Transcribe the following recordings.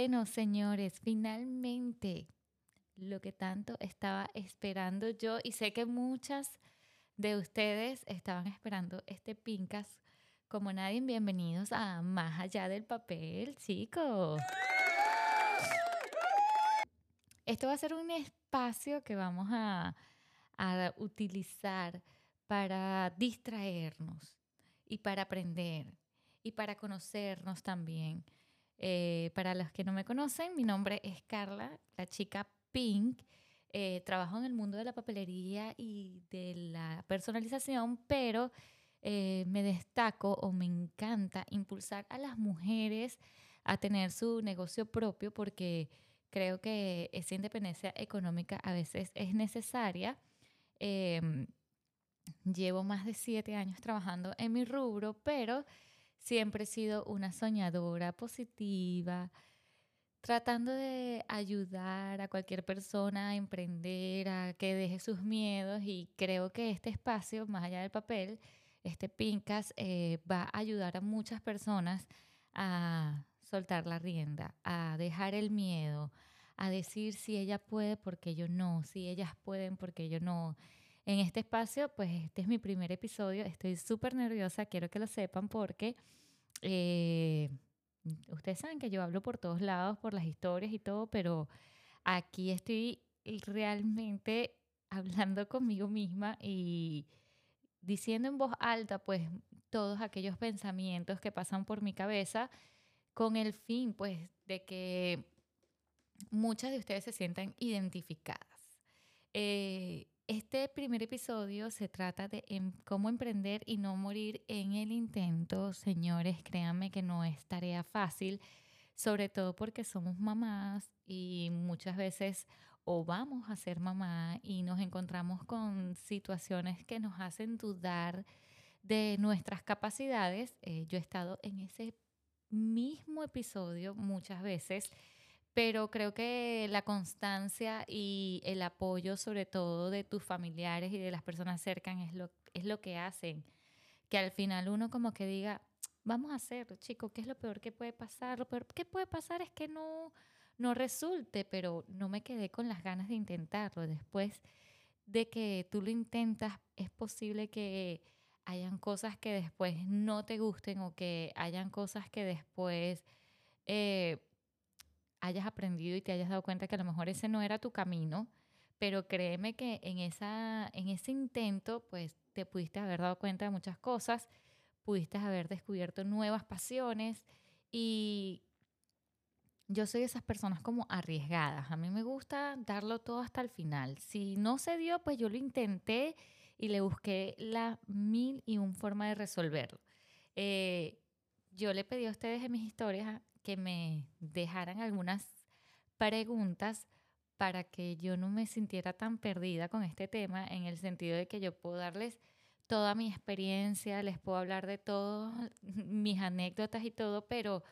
Bueno, señores, finalmente lo que tanto estaba esperando yo y sé que muchas de ustedes estaban esperando este Pincas como nadie. Bienvenidos a Más allá del papel, chicos. Esto va a ser un espacio que vamos a, a utilizar para distraernos y para aprender y para conocernos también. Eh, para los que no me conocen, mi nombre es Carla, la chica Pink. Eh, trabajo en el mundo de la papelería y de la personalización, pero eh, me destaco o me encanta impulsar a las mujeres a tener su negocio propio porque creo que esa independencia económica a veces es necesaria. Em, llevo más de siete años trabajando en mi rubro, pero Siempre he sido una soñadora positiva, tratando de ayudar a cualquier persona a emprender, a que deje sus miedos y creo que este espacio, más allá del papel, este Pincas eh, va a ayudar a muchas personas a soltar la rienda, a dejar el miedo, a decir si ella puede porque yo no, si ellas pueden porque yo no en este espacio, pues este es mi primer episodio, estoy súper nerviosa, quiero que lo sepan porque eh, ustedes saben que yo hablo por todos lados, por las historias y todo, pero aquí estoy realmente hablando conmigo misma y diciendo en voz alta, pues, todos aquellos pensamientos que pasan por mi cabeza con el fin, pues, de que muchas de ustedes se sientan identificadas. Eh, este primer episodio se trata de em, cómo emprender y no morir en el intento. Señores, créanme que no es tarea fácil, sobre todo porque somos mamás y muchas veces o vamos a ser mamá y nos encontramos con situaciones que nos hacen dudar de nuestras capacidades. Eh, yo he estado en ese mismo episodio muchas veces pero creo que la constancia y el apoyo sobre todo de tus familiares y de las personas cercanas es lo, es lo que hacen que al final uno como que diga, vamos a hacerlo, chico, ¿qué es lo peor que puede pasar? Lo peor que puede pasar es que no, no resulte, pero no me quedé con las ganas de intentarlo. Después de que tú lo intentas, es posible que hayan cosas que después no te gusten o que hayan cosas que después... Eh, hayas aprendido y te hayas dado cuenta que a lo mejor ese no era tu camino, pero créeme que en, esa, en ese intento, pues te pudiste haber dado cuenta de muchas cosas, pudiste haber descubierto nuevas pasiones y yo soy de esas personas como arriesgadas. A mí me gusta darlo todo hasta el final. Si no se dio, pues yo lo intenté y le busqué la mil y un forma de resolverlo. Eh, yo le pedí a ustedes en mis historias que me dejaran algunas preguntas para que yo no me sintiera tan perdida con este tema, en el sentido de que yo puedo darles toda mi experiencia, les puedo hablar de todas mis anécdotas y todo, pero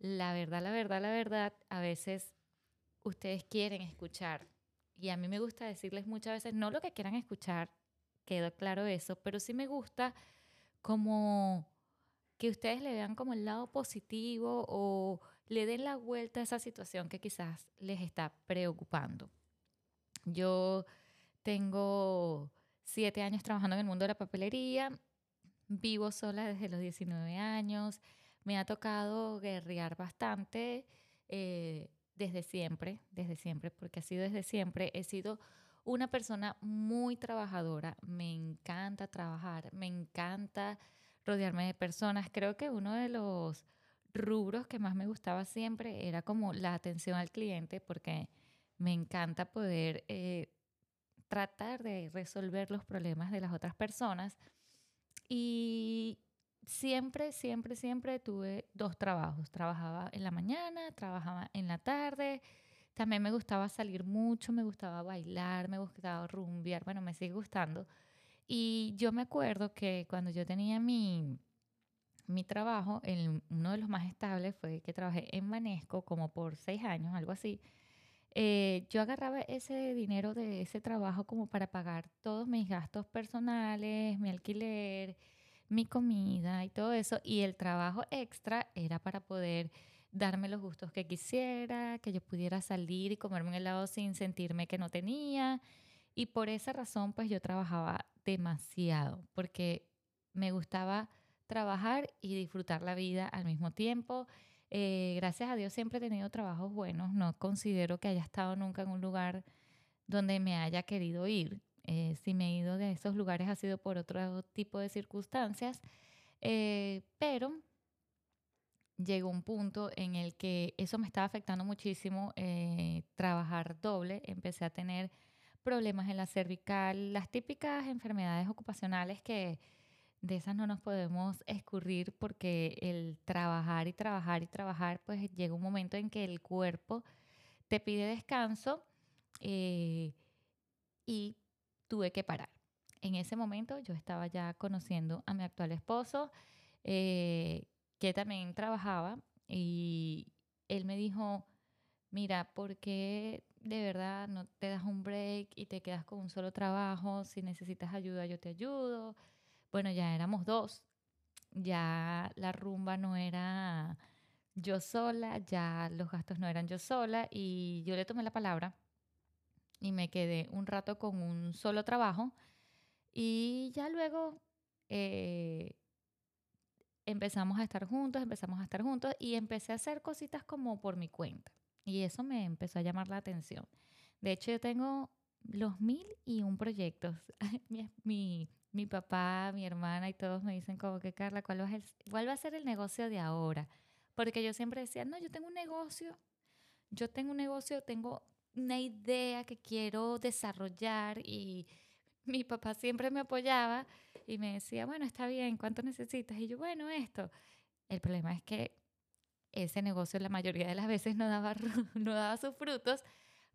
la verdad, la verdad, la verdad, a veces ustedes quieren escuchar. Y a mí me gusta decirles muchas veces, no lo que quieran escuchar, quedó claro eso, pero sí me gusta como que ustedes le vean como el lado positivo o le den la vuelta a esa situación que quizás les está preocupando. Yo tengo siete años trabajando en el mundo de la papelería, vivo sola desde los 19 años, me ha tocado guerrear bastante eh, desde siempre, desde siempre, porque ha sido desde siempre, he sido una persona muy trabajadora, me encanta trabajar, me encanta rodearme de personas. Creo que uno de los rubros que más me gustaba siempre era como la atención al cliente, porque me encanta poder eh, tratar de resolver los problemas de las otras personas. Y siempre, siempre, siempre tuve dos trabajos. Trabajaba en la mañana, trabajaba en la tarde. También me gustaba salir mucho, me gustaba bailar, me gustaba rumbear. Bueno, me sigue gustando. Y yo me acuerdo que cuando yo tenía mi, mi trabajo, uno de los más estables fue que trabajé en Manesco como por seis años, algo así. Eh, yo agarraba ese dinero de ese trabajo como para pagar todos mis gastos personales, mi alquiler, mi comida y todo eso. Y el trabajo extra era para poder darme los gustos que quisiera, que yo pudiera salir y comerme un helado sin sentirme que no tenía. Y por esa razón, pues yo trabajaba demasiado, porque me gustaba trabajar y disfrutar la vida al mismo tiempo. Eh, gracias a Dios siempre he tenido trabajos buenos, no considero que haya estado nunca en un lugar donde me haya querido ir. Eh, si me he ido de esos lugares ha sido por otro tipo de circunstancias, eh, pero llegó un punto en el que eso me estaba afectando muchísimo, eh, trabajar doble, empecé a tener problemas en la cervical, las típicas enfermedades ocupacionales que de esas no nos podemos escurrir porque el trabajar y trabajar y trabajar, pues llega un momento en que el cuerpo te pide descanso eh, y tuve que parar. En ese momento yo estaba ya conociendo a mi actual esposo, eh, que también trabajaba y él me dijo, mira, ¿por qué de verdad no te das un break y te quedas con un solo trabajo? Si necesitas ayuda, yo te ayudo. Bueno, ya éramos dos. Ya la rumba no era yo sola, ya los gastos no eran yo sola y yo le tomé la palabra y me quedé un rato con un solo trabajo y ya luego eh, empezamos a estar juntos, empezamos a estar juntos y empecé a hacer cositas como por mi cuenta. Y eso me empezó a llamar la atención. De hecho, yo tengo los mil y un proyectos. mi, mi, papá, mi hermana y todos me dicen como que, Carla, ¿cuál va, a ¿cuál va a ser el negocio de ahora? Porque yo siempre decía, no, yo tengo un negocio, yo tengo un negocio, tengo una idea que quiero desarrollar y mi papá siempre me apoyaba y me decía, bueno, está bien, ¿cuánto necesitas? Y yo, bueno, esto. El problema es que ese negocio la mayoría de las veces no daba, no daba sus frutos,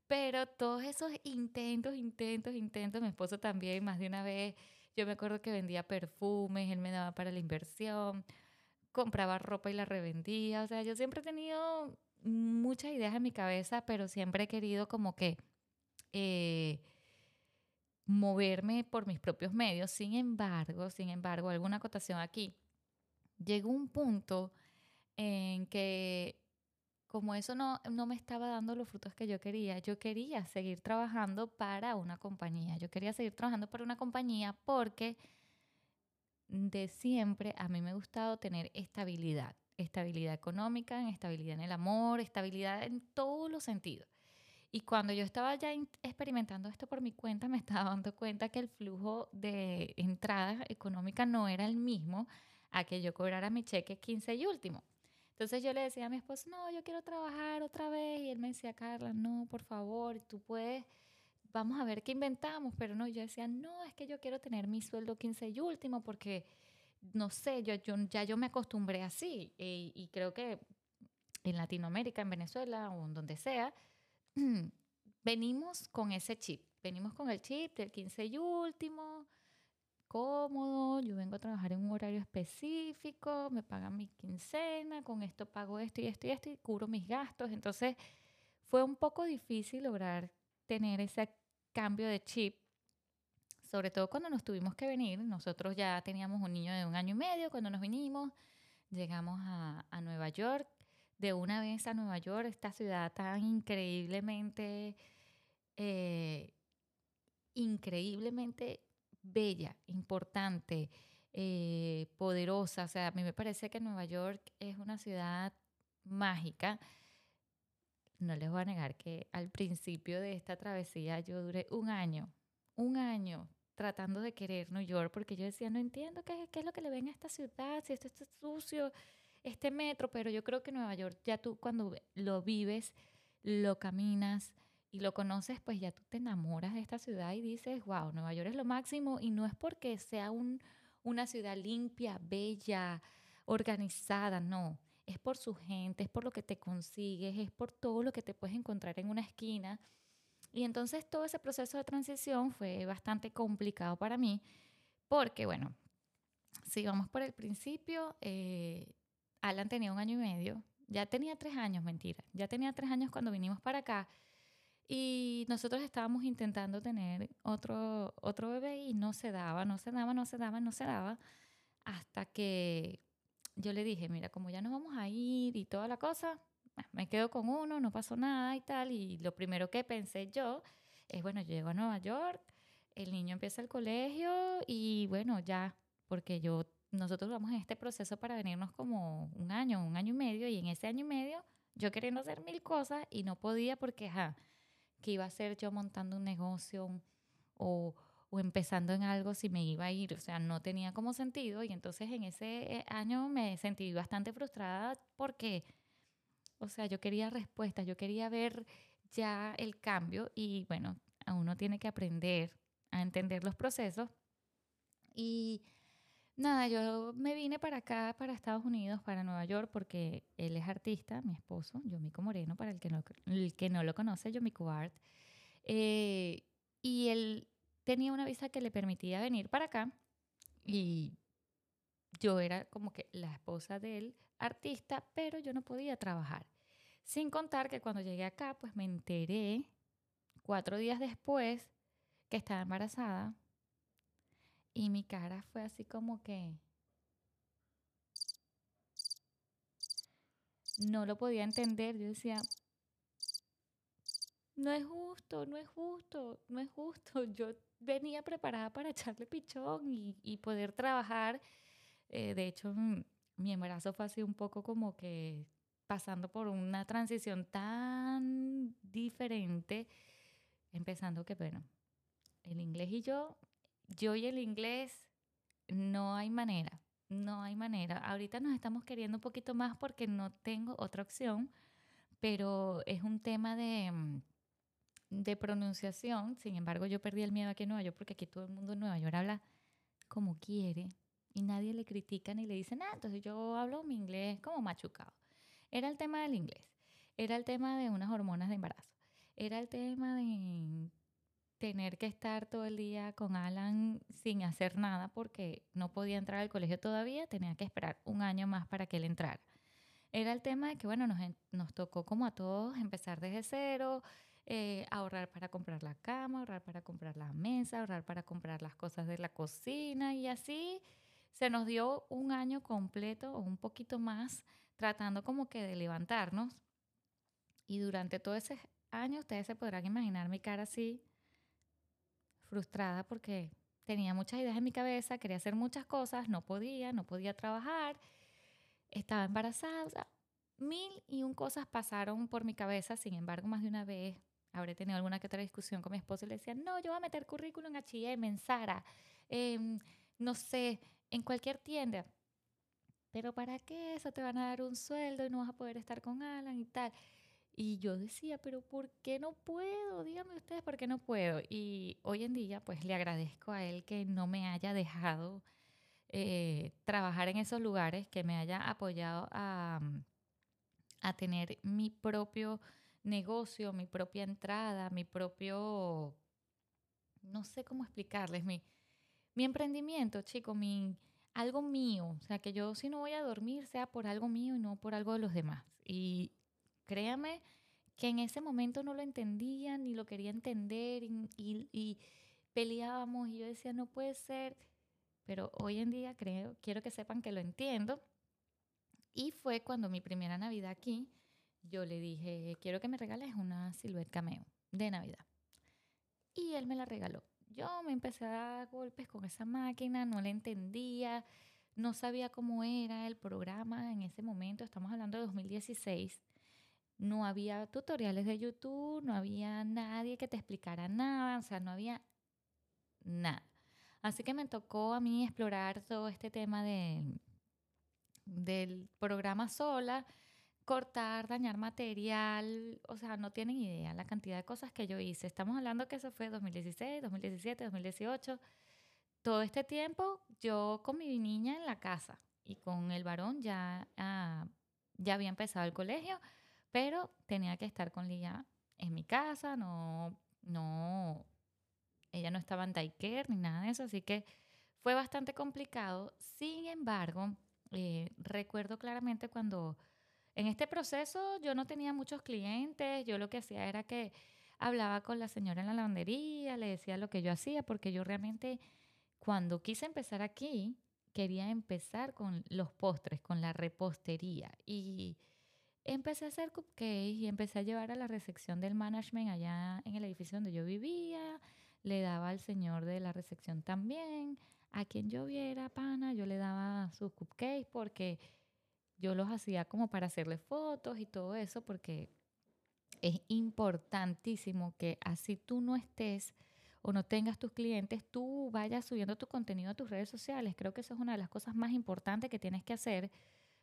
pero todos esos intentos, intentos, intentos, mi esposo también más de una vez, yo me acuerdo que vendía perfumes, él me daba para la inversión, compraba ropa y la revendía, o sea, yo siempre he tenido muchas ideas en mi cabeza, pero siempre he querido como que... Eh, moverme por mis propios medios. Sin embargo, sin embargo, alguna acotación aquí. Llegó un punto en que como eso no, no me estaba dando los frutos que yo quería, yo quería seguir trabajando para una compañía. Yo quería seguir trabajando para una compañía porque de siempre a mí me ha gustado tener estabilidad, estabilidad económica, estabilidad en el amor, estabilidad en todos los sentidos. Y cuando yo estaba ya experimentando esto por mi cuenta, me estaba dando cuenta que el flujo de entrada económica no era el mismo a que yo cobrara mi cheque 15 y último. Entonces yo le decía a mi esposo, no, yo quiero trabajar otra vez. Y él me decía, Carla, no, por favor, tú puedes, vamos a ver qué inventamos. Pero no, yo decía, no, es que yo quiero tener mi sueldo 15 y último porque, no sé, yo, yo ya yo me acostumbré así. Y, y creo que en Latinoamérica, en Venezuela o en donde sea, venimos con ese chip, venimos con el chip del 15 y último, cómodo, yo vengo a trabajar en un horario específico, me pagan mi quincena, con esto pago esto y esto y esto y cubro mis gastos. Entonces fue un poco difícil lograr tener ese cambio de chip, sobre todo cuando nos tuvimos que venir. Nosotros ya teníamos un niño de un año y medio cuando nos vinimos, llegamos a, a Nueva York de una vez a Nueva York, esta ciudad tan increíblemente, eh, increíblemente bella, importante, eh, poderosa. O sea, a mí me parece que Nueva York es una ciudad mágica. No les voy a negar que al principio de esta travesía yo duré un año, un año tratando de querer New York porque yo decía, no entiendo qué, qué es lo que le ven a esta ciudad, si esto está sucio, este metro, pero yo creo que Nueva York, ya tú cuando lo vives, lo caminas y lo conoces, pues ya tú te enamoras de esta ciudad y dices, wow, Nueva York es lo máximo y no es porque sea un, una ciudad limpia, bella, organizada, no. Es por su gente, es por lo que te consigues, es por todo lo que te puedes encontrar en una esquina. Y entonces todo ese proceso de transición fue bastante complicado para mí, porque bueno, si vamos por el principio, eh, Alan tenía un año y medio, ya tenía tres años, mentira, ya tenía tres años cuando vinimos para acá y nosotros estábamos intentando tener otro, otro bebé y no se daba, no se daba, no se daba, no se daba, hasta que yo le dije, mira, como ya nos vamos a ir y toda la cosa, me quedo con uno, no pasó nada y tal. Y lo primero que pensé yo es, bueno, yo llego a Nueva York, el niño empieza el colegio y bueno, ya, porque yo, nosotros vamos en este proceso para venirnos como un año, un año y medio, y en ese año y medio yo queriendo hacer mil cosas y no podía porque, ajá, que iba a ser yo montando un negocio o, o empezando en algo si me iba a ir, o sea, no tenía como sentido. Y entonces en ese eh, año me sentí bastante frustrada porque, o sea, yo quería respuestas, yo quería ver ya el cambio. Y bueno, uno tiene que aprender a entender los procesos. Y nada, yo me vine para acá, para Estados Unidos, para Nueva York, porque él es artista, mi esposo, Yomico Moreno, para el que no, el que no lo conoce, Yomico Art. Eh, y él tenía una visa que le permitía venir para acá y yo era como que la esposa del artista, pero yo no podía trabajar. Sin contar que cuando llegué acá, pues me enteré cuatro días después que estaba embarazada y mi cara fue así como que no lo podía entender. Yo decía, no es justo, no es justo, no es justo. Yo venía preparada para echarle pichón y, poder trabajar. Eh, de hecho, mm, mi embarazo fue así un poco como que pasando por una transición tan diferente, empezando que, bueno, el inglés y yo yo y el inglés, no hay manera, no hay manera. Ahorita nos estamos queriendo un poquito más porque no tengo otra opción, pero es un tema de, mm, de pronunciación. Sin embargo, yo perdí el miedo aquí en Nueva York porque aquí todo el mundo en Nueva York habla como quiere y nadie le critica ni le dice nada. Entonces yo hablo mi inglés como machucado. Era el tema del inglés, era el tema de unas hormonas de embarazo, era el tema de tener que estar todo el día con Alan sin hacer nada porque no podía entrar al colegio todavía, tenía que esperar un año más para que él entrara. Era el tema de que, bueno, nos, nos tocó como a todos empezar desde cero, eh, ahorrar para comprar la cama, ahorrar para comprar la mesa, ahorrar para comprar las cosas de la cocina y así se nos dio un año completo o un poquito más tratando como que de levantarnos. Y durante todo ese año ustedes se podrán imaginar mi cara así frustrada porque tenía muchas ideas en mi cabeza, quería hacer muchas cosas, no podía, no podía trabajar, estaba embarazada, mil y un cosas pasaron por mi cabeza, sin embargo, más de una vez habré tenido alguna que otra discusión con mi esposo y le decía, no, yo voy a meter currículum en H&M, en Zara, no sé, en cualquier tienda. Pero ¿para qué eso? Te van a dar un sueldo y no vas a poder estar con Alan y tal. Y yo decía, pero ¿por qué no puedo? Díganme ustedes por qué no puedo. Y hoy en día, pues le agradezco a él que no me haya dejado eh, trabajar en esos lugares, que me haya apoyado a, a tener mi propio negocio, mi propia entrada, mi propio, no sé cómo explicarles, mi, mi emprendimiento, chico, mi, algo mío. O sea, que yo si no voy a dormir sea por algo mío y no por algo de los demás. Y Créame que en ese momento no lo entendía ni lo quería entender y, peleábamos y yo decía, no puede ser, pero hoy en día creo, quiero que sepan que lo entiendo. Y fue cuando mi primera Navidad aquí, yo le dije, quiero que me regales una Silhouette Cameo de Navidad. Y él me la regaló. Yo me empecé a dar golpes con esa máquina, no la entendía, no sabía cómo era el programa en ese momento, estamos hablando de 2016 no había tutoriales de YouTube, no había nadie que te explicara nada, o sea, no había nada. Así que me tocó a mí explorar todo este tema de, del programa sola, cortar, dañar material, o sea, no tienen idea la cantidad de cosas que yo hice. Estamos hablando que eso fue 2016, 2017, 2018. Todo este tiempo yo con mi niña en la casa y con el varón ya, ah, ya había empezado el colegio pero tenía que estar con Lía en mi casa, no, no, ella no estaba en daycare ni nada de eso, así que fue bastante complicado. Sin embargo, eh, recuerdo claramente cuando en este proceso yo no tenía muchos clientes, yo lo que hacía era que hablaba con la señora en la lavandería, le decía lo que yo hacía, porque yo realmente cuando quise empezar aquí, quería empezar con los postres, con la repostería. Y empecé a hacer cupcakes y empecé a llevar a la recepción del management allá en el edificio donde yo vivía. Le daba al señor de la recepción también. A quien yo viera, pana, yo le daba sus cupcakes porque yo los hacía como para hacerle fotos y todo eso, porque es importantísimo que así tú no estés o no tengas tus clientes, tú vayas subiendo tu contenido a tus redes sociales. Creo que eso es una de las cosas más importantes que tienes que hacer,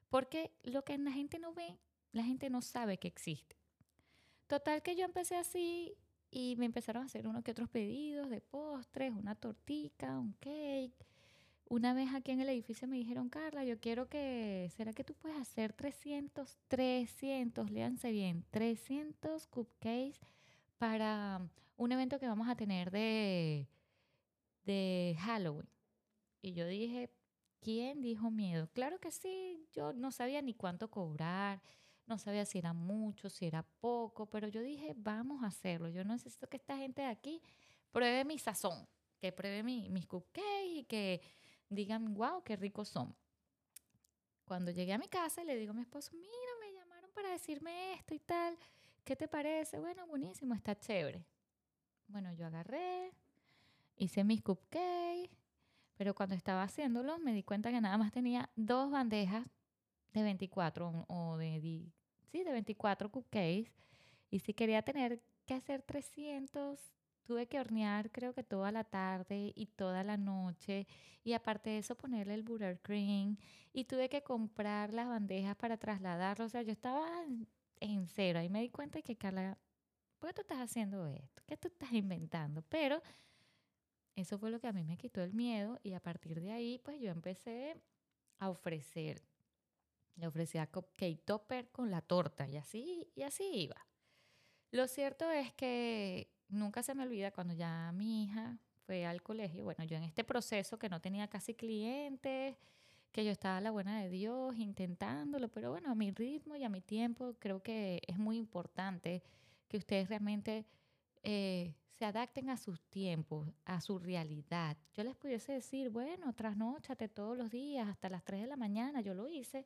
porque lo que la gente no ve, la gente no sabe que existe. Total que yo empecé así y me empezaron a hacer unos que otros pedidos de postres, una tortica, un cake. Una vez aquí en el edificio me dijeron, Carla, yo quiero que, ¿será que tú puedes hacer 300, 300, léanse bien, 300 cupcakes para un evento que vamos a tener de, de Halloween? Y yo dije, ¿quién dijo miedo? Claro que sí, yo no sabía ni cuánto cobrar, no sabía si era mucho, si era poco, pero yo dije, vamos a hacerlo. Yo necesito que esta gente de aquí pruebe mi sazón, que pruebe mi, mis cupcakes y que digan, wow, qué ricos son. Cuando llegué a mi casa le digo a mi esposo, mira, me llamaron para decirme esto y tal, ¿qué te parece? Bueno, buenísimo, está chévere. Bueno, yo agarré, hice mis cupcakes, pero cuando estaba haciéndolo me di cuenta que nada más tenía dos bandejas de 24 o de, sí, de 24 cupcakes. Y si quería tener que hacer 300, Tuve que hornear creo que toda la tarde y toda la noche y aparte de eso ponerle el buttercream y tuve que comprar las bandejas para trasladarlo. O sea, yo estaba en cero. Ahí me di cuenta de que Carla, ¿por qué tú estás haciendo esto? ¿Qué tú estás inventando? Pero eso fue lo que a mí me quitó el miedo y a partir de ahí pues yo empecé a ofrecer. Le ofrecía cupcake topper con la torta y así, y así iba. Lo cierto es que nunca se me olvida cuando ya mi hija fue al colegio, bueno, yo en este proceso que no tenía casi clientes, que yo estaba a la buena de Dios intentándolo, pero bueno, a mi ritmo y a mi tiempo creo que es muy importante que ustedes realmente eh, se adapten a sus tiempos, a su realidad. Yo les pudiese decir, bueno, trasnochate todos los días hasta las 3 de la mañana, yo lo hice,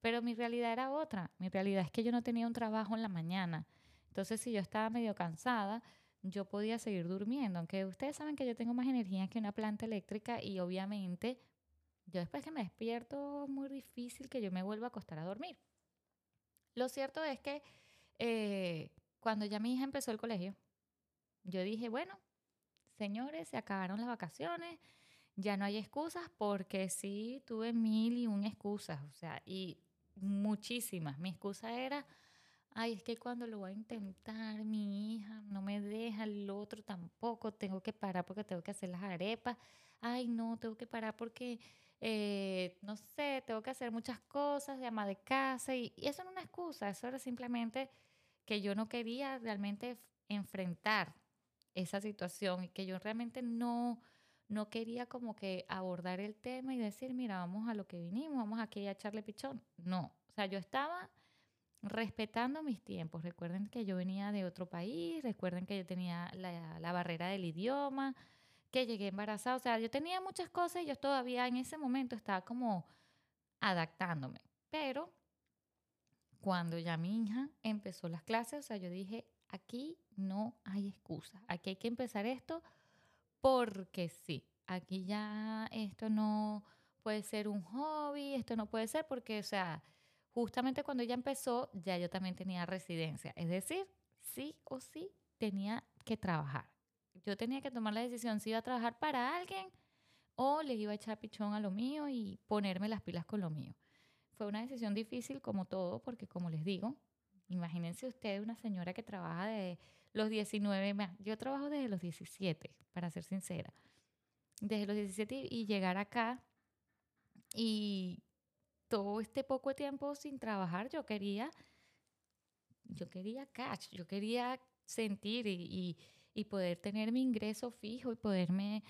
pero mi realidad era otra. Mi realidad es que yo no tenía un trabajo en la mañana. Entonces, si yo estaba medio cansada, yo podía seguir durmiendo, aunque ustedes saben que yo tengo más energía que una planta eléctrica y obviamente yo después que me despierto es muy difícil que yo me vuelva a acostar a dormir. Lo cierto es que eh, cuando ya mi hija empezó el colegio, yo dije, bueno, señores, se acabaron las vacaciones, ya no hay excusas porque sí tuve mil y un excusas, o sea, y muchísimas. Mi excusa era ay, es que cuando lo voy a intentar, mi hija no me deja, el otro tampoco, tengo que parar porque tengo que hacer las arepas, ay, no, tengo que parar porque, eh, no sé, tengo que hacer muchas cosas de ama de casa y, y eso no es una excusa, eso era simplemente que yo no quería realmente enfrentar esa situación y que yo realmente no, no quería como que abordar el tema y decir, mira, vamos a lo que vinimos, vamos aquí a echarle pichón. No, o sea, yo estaba respetando mis tiempos. Recuerden que yo venía de otro país, recuerden que yo tenía la, barrera del idioma, que llegué embarazada, o sea, yo tenía muchas cosas y yo todavía en ese momento estaba como adaptándome. Pero cuando ya mi hija empezó las clases, o sea, yo dije, aquí no hay excusa, aquí hay que empezar esto porque sí, aquí ya esto no puede ser un hobby, esto no puede ser porque, o sea, justamente cuando ella empezó, ya yo también tenía residencia. Es decir, sí o sí tenía que trabajar. Yo tenía que tomar la decisión si iba a trabajar para alguien o le iba a echar pichón a lo mío y ponerme las pilas con lo mío. Fue una decisión difícil como todo, porque como les digo, imagínense ustedes una señora que trabaja de los 19, yo trabajo desde los 17, para ser sincera. Desde los 17 y llegar acá y todo este poco tiempo sin trabajar, yo quería, yo quería cash, yo quería sentir y, y, poder tener mi ingreso fijo y poderme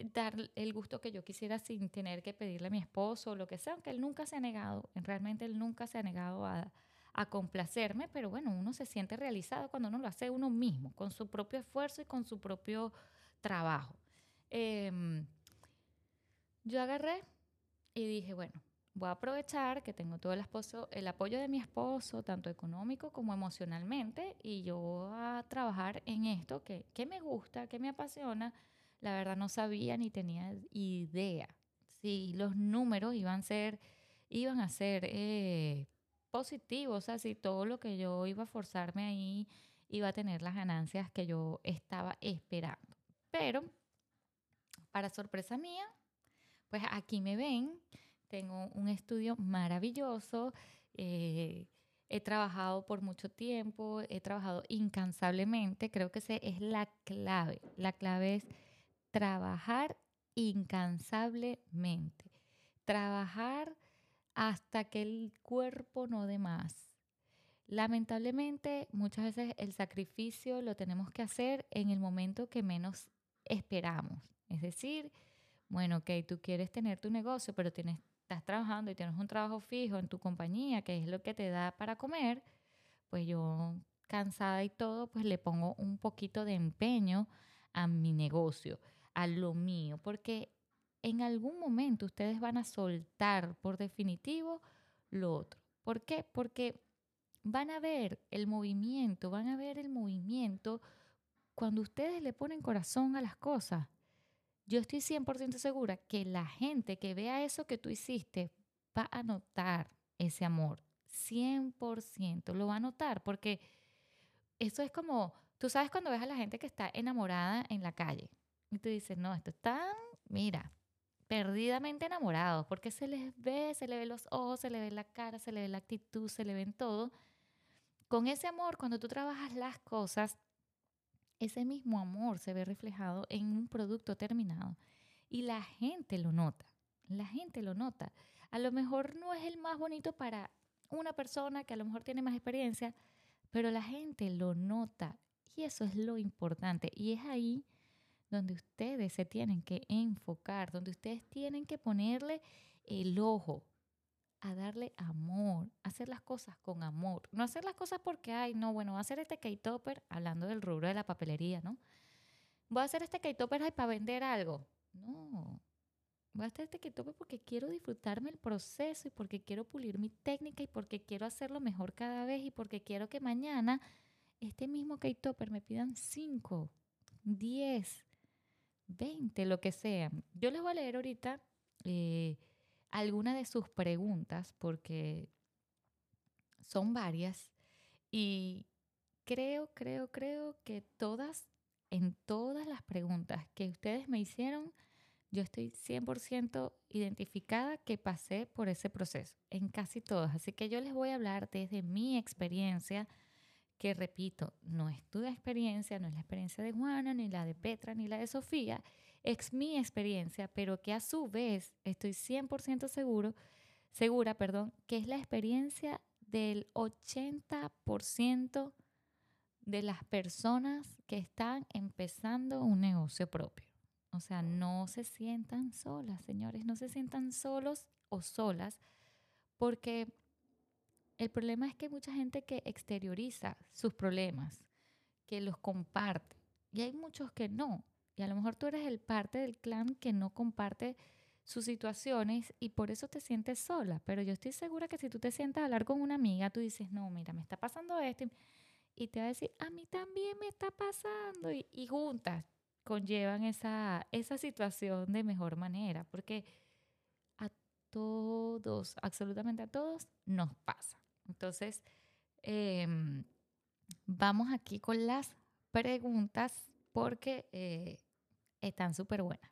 dar el gusto que yo quisiera sin tener que pedirle a mi esposo o lo que sea, aunque él nunca se ha negado, realmente él nunca se ha negado a, a complacerme, pero bueno, uno se siente realizado cuando uno lo hace uno mismo, con su propio esfuerzo y con su propio trabajo. Em, yo agarré y dije, bueno, voy a aprovechar que tengo todo el, esposo, el apoyo de mi esposo, tanto económico como emocionalmente, y yo voy a trabajar en esto que, que me gusta, que me apasiona. La verdad no sabía ni tenía idea si los números iban a ser, iban a ser eh, positivos, o sea, si todo lo que yo iba a forzarme ahí iba a tener las ganancias que yo estaba esperando. Pero, para sorpresa mía, pues aquí me ven tengo un estudio maravilloso. Eh, he trabajado por mucho tiempo, he trabajado incansablemente. Creo que esa es la clave. La clave es trabajar incansablemente. Trabajar hasta que el cuerpo no dé más. Lamentablemente, muchas veces el sacrificio lo tenemos que hacer en el momento que menos esperamos. Es decir, bueno, ok, tú quieres tener tu negocio, pero tienes estás trabajando y tienes un trabajo fijo en tu compañía, que es lo que te da para comer, pues yo cansada y todo, pues le pongo un poquito de empeño a mi negocio, a lo mío, porque en algún momento ustedes van a soltar por definitivo lo otro. ¿Por qué? Porque van a ver el movimiento, van a ver el movimiento cuando ustedes le ponen corazón a las cosas yo estoy 100% segura que la gente que vea eso que tú hiciste va a notar ese amor. 100% lo va a notar porque eso es como, tú sabes cuando ves a la gente que está enamorada en la calle y tú dices, no, esto está, mira, perdidamente enamorados porque se les ve, se le ve los ojos, se le ve la cara, se le ve la actitud, se le ven todo. Con ese amor, cuando tú trabajas las cosas, ese mismo amor se ve reflejado en un producto terminado y la gente lo nota, la gente lo nota. A lo mejor no es el más bonito para una persona que a lo mejor tiene más experiencia, pero la gente lo nota y eso es lo importante y es ahí donde ustedes se tienen que enfocar, donde ustedes tienen que ponerle el ojo, a darle amor, hacer las cosas con amor. No hacer las cosas porque, ay, no, bueno, voy a hacer este K-Topper, hablando del rubro de la papelería, ¿no? Voy a hacer este K-Topper para vender algo. No. Voy a hacer este K-Topper porque quiero disfrutarme el proceso y porque quiero pulir mi técnica y porque quiero hacerlo mejor cada vez y porque quiero que mañana este mismo K-Topper me pidan 5, 10, 20, lo que sea. Yo les voy a leer ahorita. Eh, alguna de sus preguntas, porque son varias, y creo, creo, creo que todas, en todas las preguntas que ustedes me hicieron, yo estoy 100% identificada que pasé por ese proceso, en casi todas. Así que yo les voy a hablar desde mi experiencia, que repito, no es tu experiencia, no es la experiencia de Juana, ni la de Petra, ni la de Sofía, es mi experiencia, pero que a su vez estoy 100% seguro, segura, perdón, que es la experiencia del 80% de las personas que están empezando un negocio propio. O sea, no se sientan solas, señores, no se sientan solos o solas, porque el problema es que hay mucha gente que exterioriza sus problemas, que los comparte, y hay muchos que no. Y a lo mejor tú eres el parte del clan que no comparte sus situaciones y por eso te sientes sola. Pero yo estoy segura que si tú te sientas a hablar con una amiga, tú dices, no, mira, me está pasando esto. Y te va a decir, a mí también me está pasando. Y, juntas conllevan esa, esa situación de mejor manera. Porque a todos, absolutamente a todos, nos pasa. Entonces, em, vamos aquí con las preguntas porque eh, están súper buenas.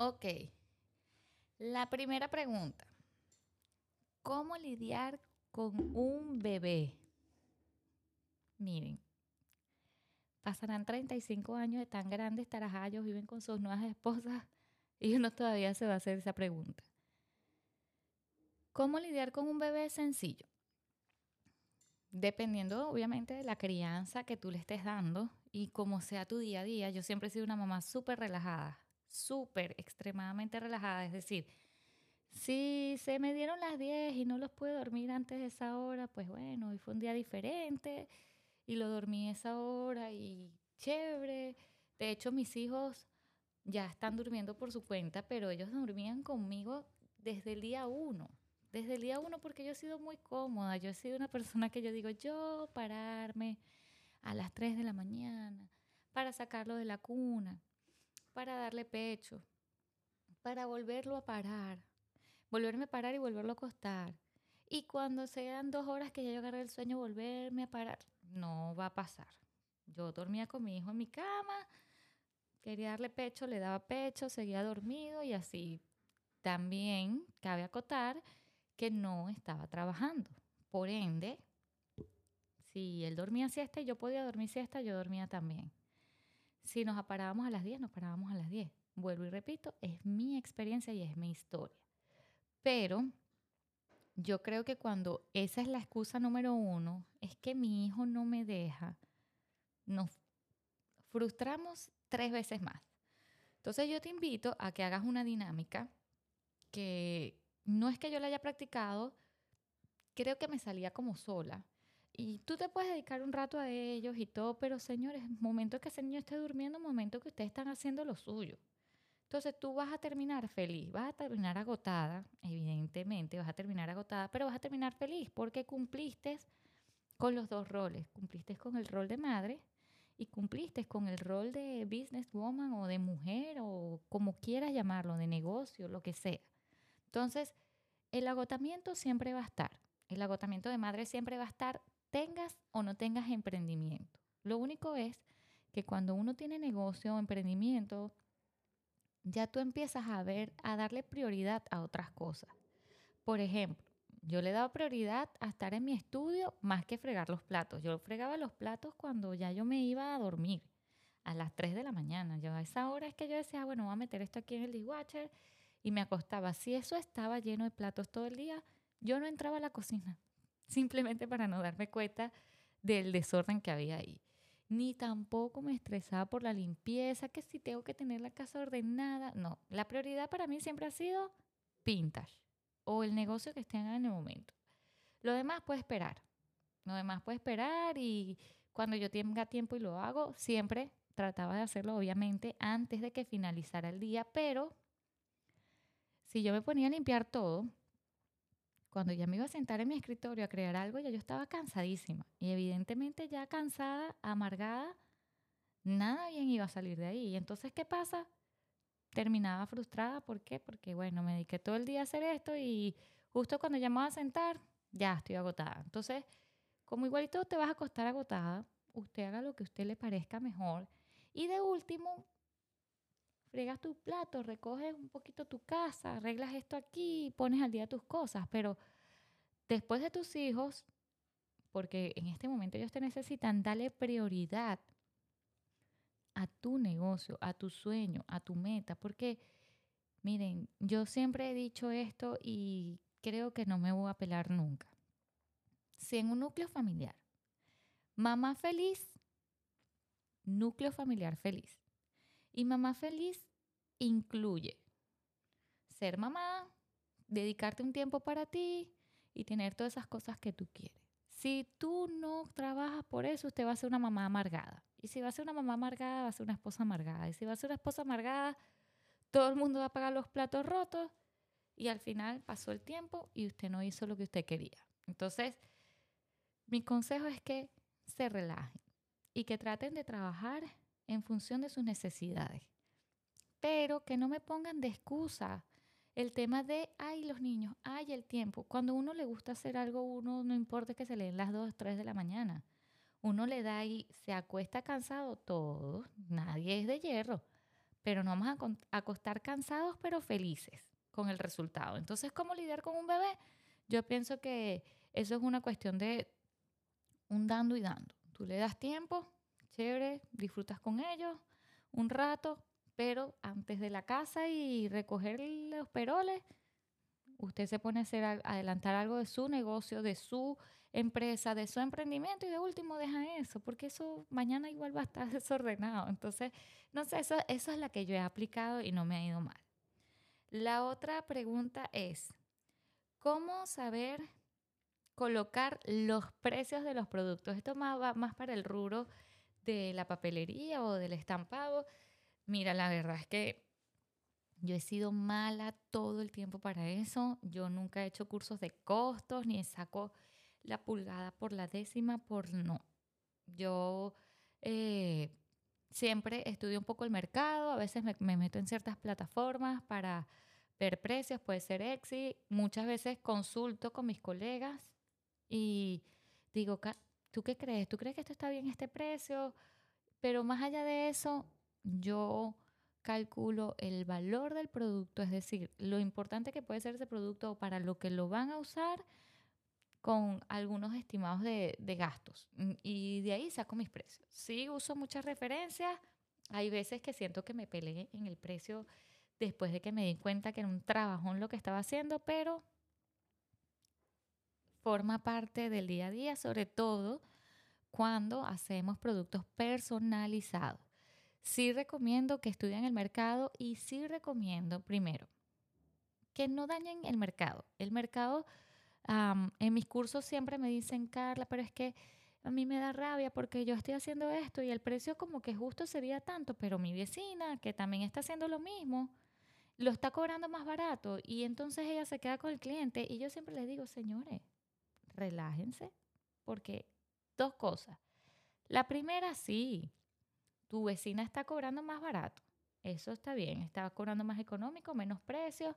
Ok. La primera pregunta. ¿Cómo lidiar con un bebé? Miren, pasarán 35 años, están grandes tarajallos, viven con sus nuevas esposas. Y uno todavía se va a hacer esa pregunta. ¿Cómo lidiar con un bebé sencillo? Dependiendo, obviamente, de la crianza que tú le estés dando y como sea tu día a día, yo siempre he sido una mamá súper relajada, súper, extremadamente relajada. Es decir, si se me dieron las 10 y no los pude dormir antes de esa hora, pues bueno, hoy fue un día diferente y lo dormí esa hora y chévere. De hecho, mis hijos ya están durmiendo por su cuenta, pero ellos dormían conmigo desde el día uno. Desde el día uno porque yo he sido muy cómoda. Yo he sido una persona que yo digo, yo pararme a las 3 de la mañana para sacarlo de la cuna, para darle pecho, para volverlo a parar, volverme a parar y volverlo a acostar. Y cuando sean dos horas que ya yo agarré el sueño, volverme a parar. No va a pasar. Yo dormía con mi hijo en mi cama, quería darle pecho, le daba pecho, seguía dormido y así. También cabe acotar que no estaba trabajando. Por ende, si él dormía siesta y yo podía dormir siesta, yo dormía también. Si nos parábamos a las 10, nos parábamos a las 10. Vuelvo y repito, es mi experiencia y es mi historia. Pero yo creo que cuando esa es la excusa número uno, es que mi hijo no me deja, nos frustramos tres veces más. Entonces yo te invito a que hagas una dinámica que no es que yo la haya practicado, creo que me salía como sola. Y tú te puedes dedicar un rato a ellos y todo, pero señores, momento que ese niño esté durmiendo, momento que ustedes están haciendo lo suyo. Entonces tú vas a terminar feliz, vas a terminar agotada, evidentemente vas a terminar agotada, pero vas a terminar feliz porque cumpliste con los dos roles. Cumpliste con el rol de madre y cumpliste con el rol de businesswoman o de mujer o como quieras llamarlo, de negocio, lo que sea. Entonces, el agotamiento siempre va a estar. El agotamiento de madre siempre va a estar, tengas o no tengas emprendimiento. Lo único es que cuando uno tiene negocio o emprendimiento, ya tú empiezas a ver, a darle prioridad a otras cosas. Por ejemplo, yo le dado prioridad a estar en mi estudio más que fregar los platos. Yo fregaba los platos cuando ya yo me iba a dormir, a las 3 de la mañana. Yo a esa hora es que yo decía, bueno, voy a meter esto aquí en el dishwasher y me acostaba. Si eso estaba lleno de platos todo el día, yo no entraba a la cocina, simplemente para no darme cuenta del desorden que había ahí ni tampoco me estresaba por la limpieza, que si tengo que tener la casa ordenada. No, la prioridad para mí siempre ha sido pintas o el negocio que estén en el momento. Lo demás puede esperar. Lo demás puede esperar y cuando yo tenga tiempo y lo hago, siempre trataba de hacerlo obviamente antes de que finalizara el día, pero si yo me ponía a limpiar todo, cuando ya me iba a sentar en mi escritorio a crear algo, ya yo estaba cansadísima. Y evidentemente ya cansada, amargada, nada bien iba a salir de ahí. Y entonces, ¿qué pasa? Terminaba frustrada. ¿Por qué? Porque, bueno, me dediqué todo el día a hacer esto y justo cuando ya me voy a sentar, ya estoy agotada. Entonces, como igualito te vas a acostar agotada, usted haga lo que a usted le parezca mejor. Y de último, fregas tus platos, recoges un poquito tu casa, arreglas esto aquí, pones al día tus cosas, pero después de tus hijos, porque en este momento ellos te necesitan, dale prioridad a tu negocio, a tu sueño, a tu meta, porque miren, yo siempre he dicho esto y creo que no me voy a pelar nunca. Si en un núcleo familiar, mamá feliz, núcleo familiar feliz. Y mamá feliz incluye ser mamá, dedicarte un tiempo para ti y tener todas esas cosas que tú quieres. Si tú no trabajas por eso, usted va a ser una mamá amargada. Y si va a ser una mamá amargada, va a ser una esposa amargada. Y si va a ser una esposa amargada, todo el mundo va a pagar los platos rotos y al final pasó el tiempo y usted no hizo lo que usted quería. Entonces, mi consejo es que se relajen y que traten de trabajar en función de sus necesidades. Pero que no me pongan de excusa el tema de, ay, los niños, ay, el tiempo. Cuando uno le gusta hacer algo, uno no importa que se leen las 2, 3 de la mañana. Uno le da y se acuesta cansado, todo. Nadie es de hierro. Pero no vamos a acostar cansados, pero felices con el resultado. Entonces, ¿cómo lidiar con un bebé? Yo pienso que eso es una cuestión de un dando y dando. Tú le das tiempo, chévere, disfrutas con ellos un rato, pero antes de la casa y recoger los peroles, usted se pone a hacer adelantar algo de su negocio, de su empresa, de su emprendimiento y de último deja eso, porque eso mañana igual va a estar desordenado. Entonces, no sé, eso, eso es la que yo he aplicado y no me ha ido mal. La otra pregunta es, ¿cómo saber colocar los precios de los productos? Esto más, va más para el rubro de la papelería o del estampado. Mira, la verdad es que yo he sido mala todo el tiempo para eso. Yo nunca he hecho cursos de costos ni saco la pulgada por la décima por no. Yo eh, siempre estudio un poco el mercado, a veces me, meto en ciertas plataformas para ver precios, puede ser Exi, muchas veces consulto con mis colegas y digo, ¿tú qué crees? ¿Tú crees que esto está bien este precio? Pero más allá de eso, yo calculo el valor del producto, es decir, lo importante que puede ser ese producto para lo que lo van a usar con algunos estimados de, gastos. Mm, y de ahí saco mis precios. Sí, uso muchas referencias. Hay veces que siento que me peleé en el precio después de que me di cuenta que era un trabajón lo que estaba haciendo, pero forma parte del día a día, sobre todo cuando hacemos productos personalizados. Sí recomiendo que estudien el mercado y sí recomiendo, primero, que no dañen el mercado. El mercado en mis cursos siempre me dicen, Carla, pero es que a mí me da rabia porque yo estoy haciendo esto y el precio como que justo sería tanto, pero mi vecina, que también está haciendo lo mismo, lo está cobrando más barato y entonces ella se queda con el cliente y yo siempre les digo, señores, relájense, porque dos cosas. La primera, sí, tu vecina está cobrando más barato, eso está bien, está cobrando más económico, menos precios,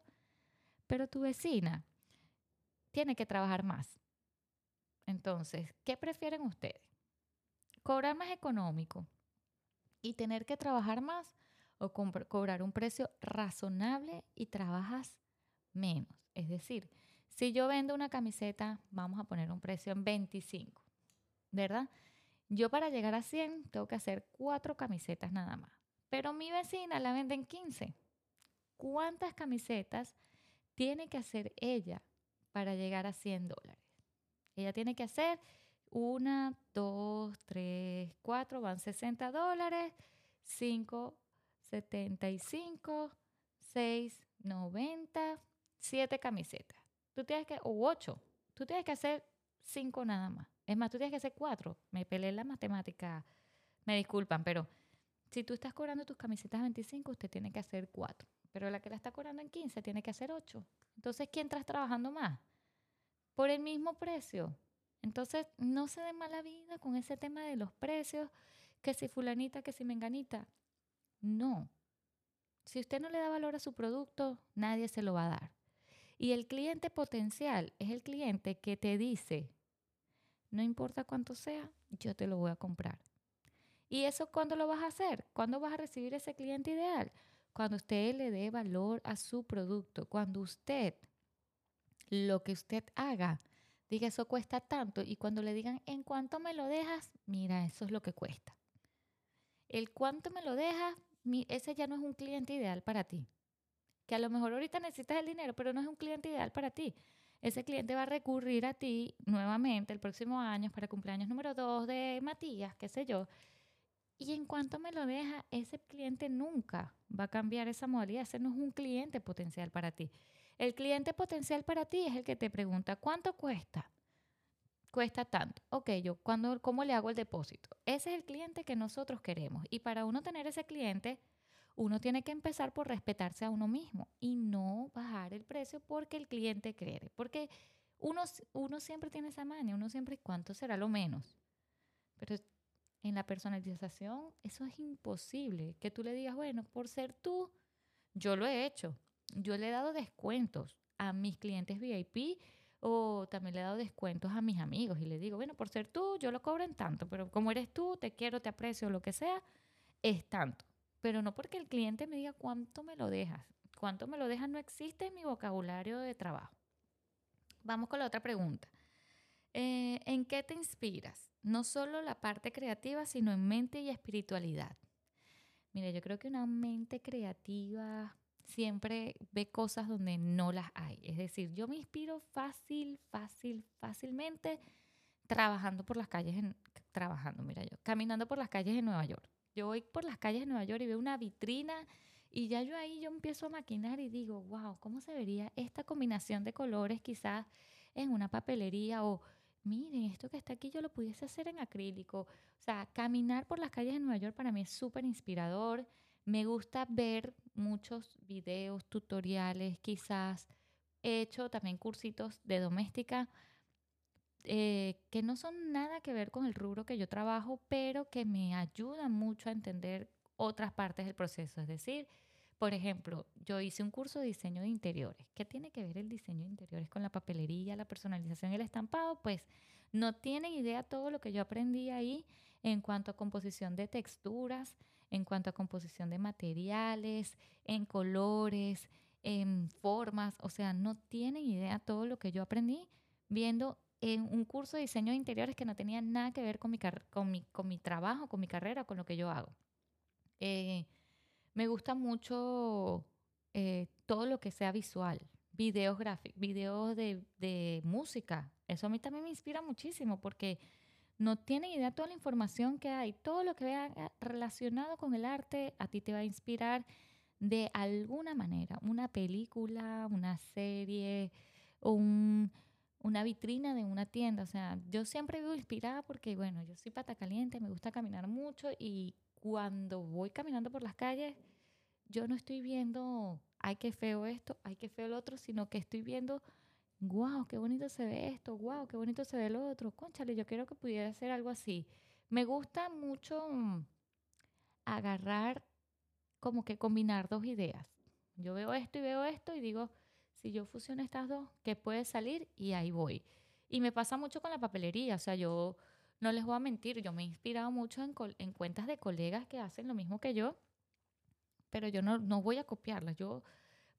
pero tu vecina tiene que trabajar más. Entonces, ¿qué prefieren ustedes? ¿Cobrar más económico y tener que trabajar más o cobrar un precio razonable y trabajas menos? Es decir, si yo vendo una camiseta, vamos a poner un precio en 25, ¿verdad? Yo para llegar a 100 tengo que hacer cuatro camisetas nada más. Pero mi vecina la vende en 15. ¿Cuántas camisetas tiene que hacer ella para llegar a 100 dólares. Ella tiene que hacer una, dos, tres, cuatro, van 60 dólares, 5, 75, 6, 90, 7 camisetas. Tú tienes que, o 8, tú tienes que hacer 5 nada más. Es más, tú tienes que hacer 4. Me peleé la matemática, me disculpan, pero si tú estás cobrando tus camisetas 25, usted tiene que hacer 4 pero la que la está cobrando en 15 tiene que hacer 8. Entonces, ¿quién estás trabajando más? Por el mismo precio. Entonces, no se dé mala vida con ese tema de los precios, que si fulanita, que si menganita. No. Si usted no le da valor a su producto, nadie se lo va a dar. Y el cliente potencial es el cliente que te dice, no importa cuánto sea, yo te lo voy a comprar. ¿Y eso cuándo lo vas a hacer? ¿Cuándo vas a recibir ese cliente ideal? cuando usted le dé valor a su producto, cuando usted, lo que usted haga, diga eso cuesta tanto y cuando le digan en cuánto me lo dejas, mira, eso es lo que cuesta. El cuánto me lo dejas, ese ya no es un cliente ideal para ti. Que a lo mejor ahorita necesitas el dinero, pero no es un cliente ideal para ti. Ese cliente va a recurrir a ti nuevamente el próximo año para cumpleaños número 2 de Matías, qué sé yo, y en cuanto me lo deja, ese cliente nunca va a cambiar esa modalidad. Ese no es un cliente potencial para ti. El cliente potencial para ti es el que te pregunta, ¿cuánto cuesta? Cuesta tanto. Ok, yo, ¿cuándo, ¿cómo le hago el depósito? Ese es el cliente que nosotros queremos. Y para uno tener ese cliente, uno tiene que empezar por respetarse a uno mismo y no bajar el precio porque el cliente cree. Porque uno, siempre tiene esa maña, uno siempre, ¿cuánto será lo menos? Pero en la personalización, eso es imposible. Que tú le digas, bueno, por ser tú, yo lo he hecho. Yo le he dado descuentos a mis clientes VIP o también le he dado descuentos a mis amigos y le digo, bueno, por ser tú, yo lo cobro en tanto, pero como eres tú, te quiero, te aprecio, lo que sea, es tanto. Pero no porque el cliente me diga cuánto me lo dejas. Cuánto me lo dejas no existe en mi vocabulario de trabajo. Vamos con la otra pregunta. Eh, ¿En qué te inspiras? No solo la parte creativa, sino en mente y espiritualidad. Mira, yo creo que una mente creativa siempre ve cosas donde no las hay. Es decir, yo me inspiro fácil, fácil, fácilmente trabajando por las calles, en, trabajando, mira yo, caminando por las calles de Nueva York. Yo voy por las calles de Nueva York y veo una vitrina y ya yo ahí yo empiezo a maquinar y digo, wow, ¿cómo se vería esta combinación de colores quizás en una papelería o miren, esto que está aquí yo lo pudiese hacer en acrílico. O sea, caminar por las calles de Nueva York para mí es súper inspirador. Me gusta ver muchos videos, tutoriales, quizás he hecho también cursitos de doméstica eh, que no son nada que ver con el rubro que yo trabajo, pero que me ayudan mucho a entender otras partes del proceso. Es decir, por ejemplo, yo hice un curso de diseño de interiores. ¿Qué tiene que ver el diseño de interiores con la papelería, la personalización y el estampado? Pues no tienen idea todo lo que yo aprendí ahí en cuanto a composición de texturas, en cuanto a composición de materiales, en colores, en formas. O sea, no tienen idea todo lo que yo aprendí viendo en un curso de diseño de interiores que no tenía nada que ver con mi, con mi, con mi trabajo, con mi carrera, con lo que yo hago. Eh, me gusta mucho eh, todo lo que sea visual, videos gráficos, videos de, de, música. Eso a mí también me inspira muchísimo porque no tienen idea de toda la información que hay. Todo lo que vea relacionado con el arte a ti te va a inspirar de alguna manera. Una película, una serie, un una vitrina de una tienda. O sea, yo siempre vivo inspirada porque, bueno, yo soy pata caliente, me gusta caminar mucho y cuando voy caminando por las calles, yo no estoy viendo, ay, qué feo esto, ay, qué feo el otro, sino que estoy viendo, wow, qué bonito se ve esto, wow, qué bonito se ve el otro. Conchale, yo quiero que pudiera hacer algo así. Me gusta mucho mm, agarrar, como que combinar dos ideas. Yo veo esto y veo esto y digo, si yo fusiono estas dos, ¿qué puede salir? Y ahí voy. Y me pasa mucho con la papelería, o sea, yo no les voy a mentir, yo me he inspirado mucho en, en cuentas de colegas que hacen lo mismo que yo, pero yo no, no voy a copiarlas, yo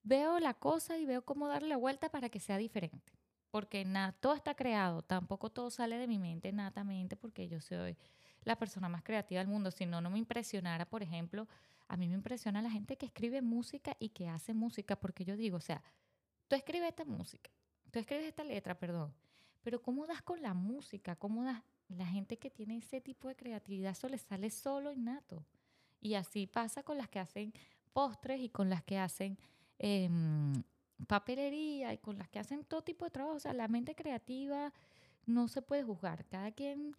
veo la cosa y veo cómo darle la vuelta para que sea diferente, porque nada, todo está creado, tampoco todo sale de mi mente natamente, porque yo soy la persona más creativa del mundo, si no, no me impresionara, por ejemplo, a mí me impresiona la gente que escribe música y que hace música, porque yo digo, o sea, Tú escribes esta música, tú escribes esta letra, perdón, pero ¿cómo das con la música? ¿Cómo das? La gente que tiene ese tipo de creatividad, eso le sale solo innato. Y así pasa con las que hacen postres y con las que hacen em, papelería y con las que hacen todo tipo de trabajo. O sea, la mente creativa no se puede juzgar. Cada quien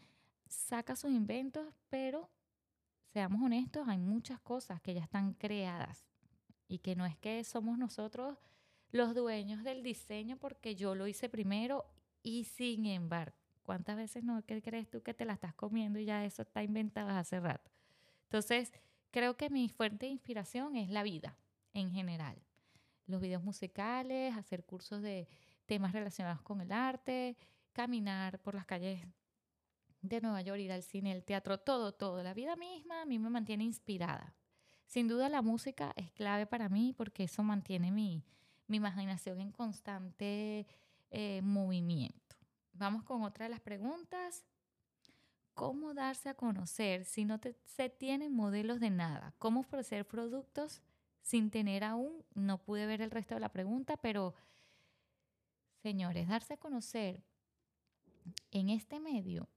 saca sus inventos, pero seamos honestos, hay muchas cosas que ya están creadas y que no es que somos nosotros los dueños del diseño porque yo lo hice primero y sin embargo, ¿cuántas veces no ¿qué crees tú que te la estás comiendo y ya eso está inventado hace rato? Entonces, creo que mi fuente de inspiración es la vida en general. Los videos musicales, hacer cursos de temas relacionados con el arte, caminar por las calles de Nueva York, ir al cine, el teatro, todo, todo. La vida misma a mí me mantiene inspirada. Sin duda la música es clave para mí porque eso mantiene mi, mi imaginación en constante eh, movimiento. Vamos con otra de las preguntas. ¿Cómo darse a conocer si no se tienen modelos de nada? ¿Cómo ofrecer productos sin tener aún? No pude ver el resto de la pregunta, pero señores, darse a conocer en este medio,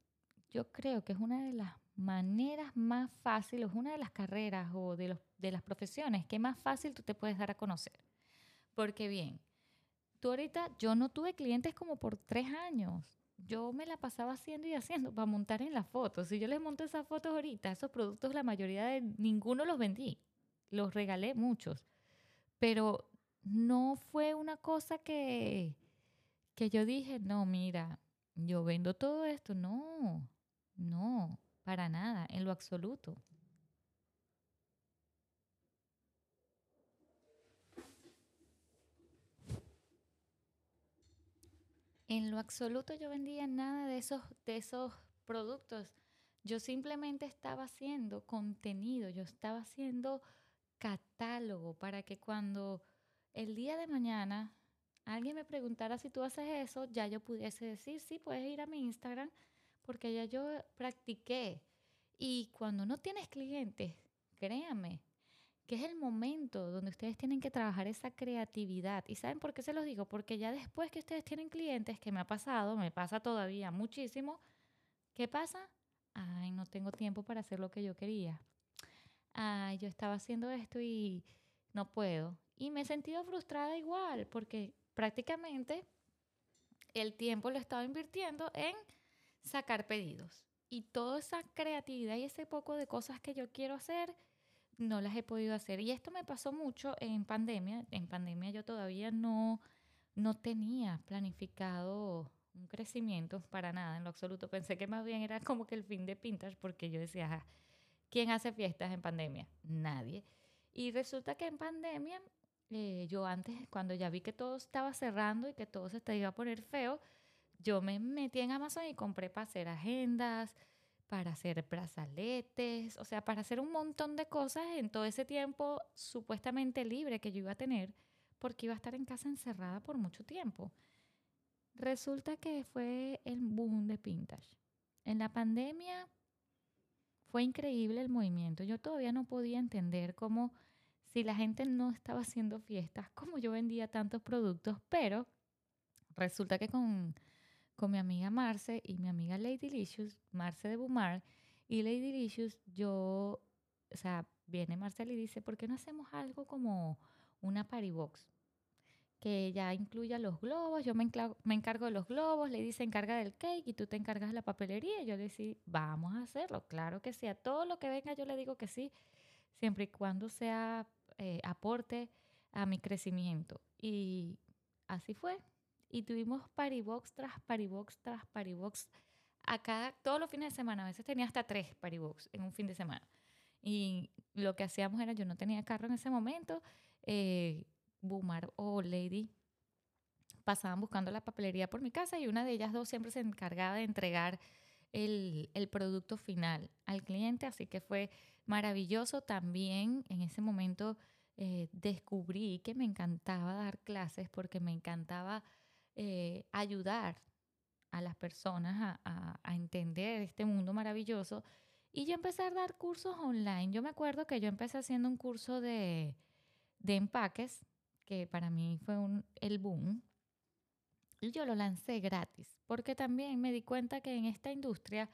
yo creo que es una de las maneras más fáciles, una de las carreras o de, de las profesiones que más fácil tú te puedes dar a conocer. Porque bien, tú ahorita, yo no tuve clientes como por tres años. Yo me la pasaba haciendo y haciendo para montar en las fotos. Si yo les monto esas fotos ahorita, esos productos, la mayoría de ninguno los vendí. Los regalé muchos. Pero no fue una cosa que, que yo dije, no, mira, yo vendo todo esto. No, no, para nada, en lo absoluto. En lo absoluto yo vendía nada de esos, de esos productos. Yo simplemente estaba haciendo contenido, yo estaba haciendo catálogo para que cuando el día de mañana alguien me preguntara si tú haces eso, ya yo pudiese decir, sí, puedes ir a mi Instagram porque ya yo practiqué. Y cuando no tienes clientes, créanme, que es el momento donde ustedes tienen que trabajar esa creatividad. ¿Y saben por qué se los digo? Porque ya después que ustedes tienen clientes, que me ha pasado, me pasa todavía muchísimo, ¿qué pasa? Ay, no tengo tiempo para hacer lo que yo quería. Ay, yo estaba haciendo esto y no puedo. Y me he sentido frustrada igual, porque prácticamente el tiempo lo estaba invirtiendo en sacar pedidos. Y toda esa creatividad y ese poco de cosas que yo quiero hacer, no las he podido hacer. Y esto me pasó mucho en pandemia. En pandemia yo todavía no, no tenía planificado un crecimiento para nada, en lo absoluto. Pensé que más bien era como que el fin de Pinterest, porque yo decía, ¿quién hace fiestas en pandemia? Nadie. Y resulta que en pandemia, eh, yo antes, cuando ya vi que todo estaba cerrando y que todo se iba a poner feo, yo me metí en Amazon y compré para hacer agendas, para hacer brazaletes, o sea, para hacer un montón de cosas en todo ese tiempo supuestamente libre que yo iba a tener, porque iba a estar en casa encerrada por mucho tiempo. Resulta que fue el boom de Pintage. En la pandemia fue increíble el movimiento. Yo todavía no podía entender cómo si la gente no estaba haciendo fiestas, cómo yo vendía tantos productos, pero resulta que con con mi amiga Marce y mi amiga Lady Delicious, Marce de Bumar y Lady Delicious, yo, o sea, viene Marcel y dice, ¿por qué no hacemos algo como una party box? Que ya incluya los globos, yo me, encargo de los globos, Lady se encarga del cake y tú te encargas de la papelería. Y yo le decía, vamos a hacerlo, claro que sí, a todo lo que venga yo le digo que sí, siempre y cuando sea eh, aporte a mi crecimiento. Y así fue, y tuvimos paribox tras paribox tras paribox acá todos los fines de semana. A veces tenía hasta tres paribox en un fin de semana. Y lo que hacíamos era, yo no tenía carro en ese momento, eh, Bumar o Lady pasaban buscando la papelería por mi casa y una de ellas dos siempre se encargaba de entregar el, el, producto final al cliente, así que fue maravilloso. También en ese momento eh, descubrí que me encantaba dar clases porque me encantaba eh, ayudar a las personas a, entender este mundo maravilloso. Y yo empecé a dar cursos online. Yo me acuerdo que yo empecé haciendo un curso de, de empaques, que para mí fue un, el boom. Y yo lo lancé gratis, porque también me di cuenta que en esta industria,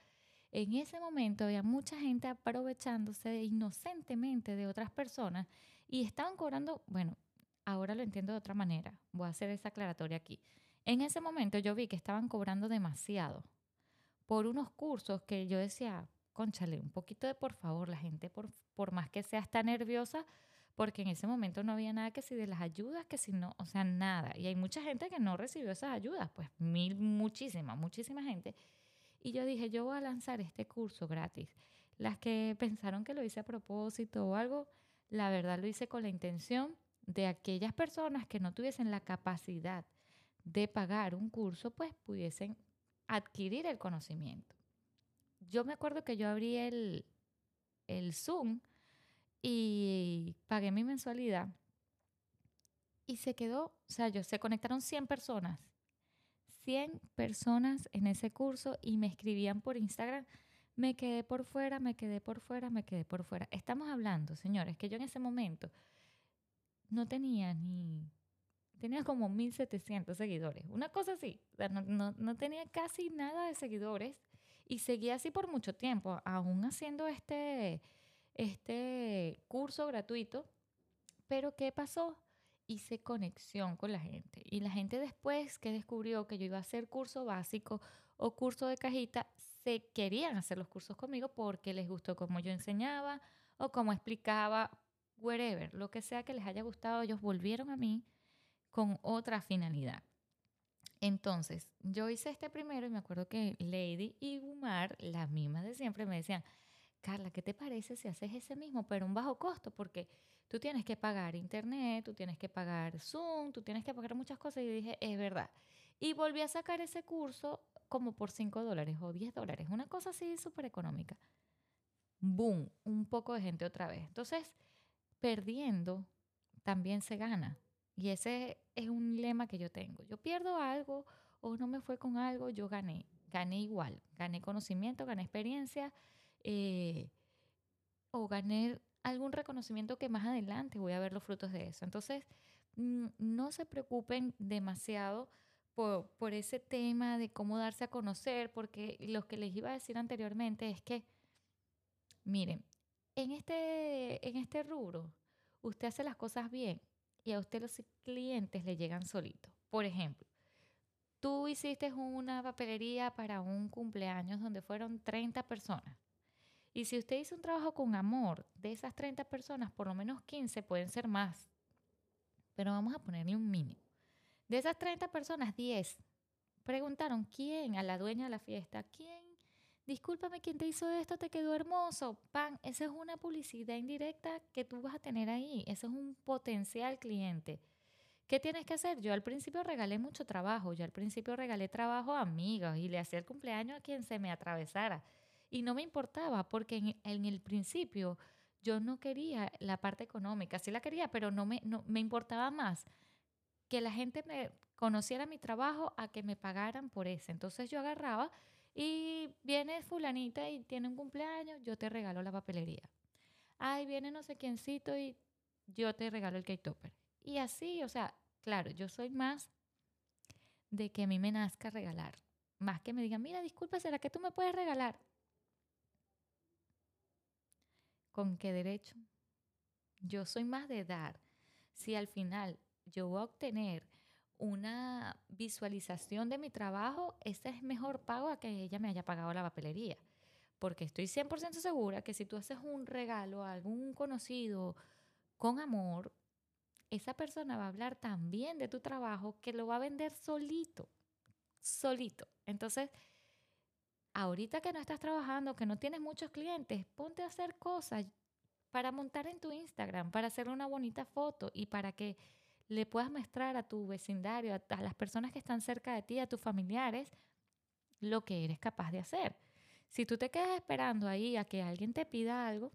en ese momento había mucha gente aprovechándose inocentemente de otras personas y estaban cobrando, bueno, ahora lo entiendo de otra manera, voy a hacer esa aclaratoria aquí. En ese momento yo vi que estaban cobrando demasiado por unos cursos que yo decía, conchale, un poquito de por favor, la gente por, por más que sea está nerviosa, porque en ese momento no había nada que si de las ayudas, que si no, o sea, nada. Y hay mucha gente que no recibió esas ayudas, pues mil, muchísima, muchísima gente. Y yo dije, yo voy a lanzar este curso gratis. Las que pensaron que lo hice a propósito o algo, la verdad lo hice con la intención de aquellas personas que no tuviesen la capacidad de pagar un curso, pues pudiesen adquirir el conocimiento. Yo me acuerdo que yo abrí el, el Zoom y pagué mi mensualidad y se quedó, o sea, yo se conectaron 100 personas, 100 personas en ese curso y me escribían por Instagram, me quedé por fuera, me quedé por fuera, me quedé por fuera. Estamos hablando, señores, que yo en ese momento no tenía ni tenía como 1700 seguidores, una cosa así, no, tenía casi nada de seguidores y seguía así por mucho tiempo, aún haciendo este, este curso gratuito. Pero ¿qué pasó? Hice conexión con la gente y la gente después que descubrió que yo iba a hacer curso básico o curso de cajita, se querían hacer los cursos conmigo porque les gustó cómo yo enseñaba o cómo explicaba, wherever, lo que sea que les haya gustado, ellos volvieron a mí con otra finalidad. Entonces, yo hice este primero y me acuerdo que Lady y Gumar, las mismas de siempre, me decían, Carla, ¿qué te parece si haces ese mismo, pero un bajo costo? Porque tú tienes que pagar internet, tú tienes que pagar Zoom, tú tienes que pagar muchas cosas. Y dije, es verdad. Y volví a sacar ese curso como por 5 dólares o 10 dólares, una cosa así súper económica. Boom, un poco de gente otra vez. Entonces, perdiendo también se gana. Y ese es un lema que yo tengo. Yo pierdo algo o no me fue con algo, yo gané. Gané igual. Gané conocimiento, gané experiencia eh, o gané algún reconocimiento que más adelante voy a ver los frutos de eso. Entonces, mm, no se preocupen demasiado por, por, ese tema de cómo darse a conocer, porque lo que les iba a decir anteriormente es que, miren, en este, en este rubro, usted hace las cosas bien y a usted los clientes le llegan solitos. Por ejemplo, tú hiciste una papelería para un cumpleaños donde fueron 30 personas. Y si usted hizo un trabajo con amor, de esas 30 personas, por lo menos 15 pueden ser más. Pero vamos a ponerle un mínimo. De esas 30 personas, 10 preguntaron quién, a la dueña de la fiesta, quién, discúlpame, quién te hizo esto, te quedó hermoso. Pan, esa es una publicidad indirecta que tú vas a tener ahí. Ese es un potencial cliente. ¿Qué tienes que hacer? Yo al principio regalé mucho trabajo. Yo al principio regalé trabajo a amigas y le hacía el cumpleaños a quien se me atravesara. Y no me importaba porque en, el principio yo no quería la parte económica. Sí la quería, pero no me, no, me importaba más que la gente me conociera mi trabajo a que me pagaran por eso. Entonces yo agarraba y viene fulanita y tiene un cumpleaños, yo te regalo la papelería. Ay, viene no sé quiéncito y yo te regalo el cake topper. Y así, o sea, claro, yo soy más de que a mí me nazca regalar. Más que me digan, mira, disculpa, ¿será que tú me puedes regalar? ¿Con qué derecho? Yo soy más de dar. Si al final yo voy a obtener una visualización de mi trabajo, ese es mejor pago a que ella me haya pagado la papelería. Porque estoy 100% segura que si tú haces un regalo a algún conocido con amor, esa persona va a hablar también de tu trabajo que lo va a vender solito, solito. Entonces, ahorita que no estás trabajando, que no tienes muchos clientes, ponte a hacer cosas para montar en tu Instagram, para hacer una bonita foto y para que le puedas mostrar a tu vecindario, a, las personas que están cerca de ti, a tus familiares, lo que eres capaz de hacer. Si tú te quedas esperando ahí a que alguien te pida algo,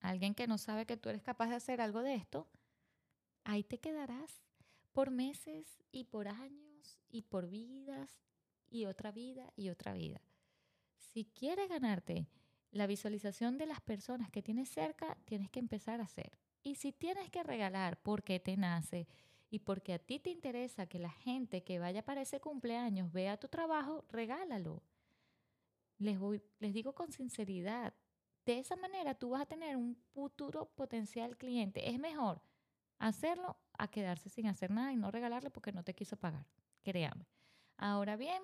alguien que no sabe que tú eres capaz de hacer algo de esto, ahí te quedarás por meses y por años y por vidas y otra vida y otra vida. Si quieres ganarte la visualización de las personas que tienes cerca, tienes que empezar a hacer. Y si tienes que regalar porque te nace y porque a ti te interesa que la gente que vaya para ese cumpleaños vea tu trabajo, regálalo. Les, voy, les digo con sinceridad, de esa manera tú vas a tener un futuro potencial cliente. Es mejor hacerlo a quedarse sin hacer nada y no regalarle porque no te quiso pagar. Créame. Ahora bien,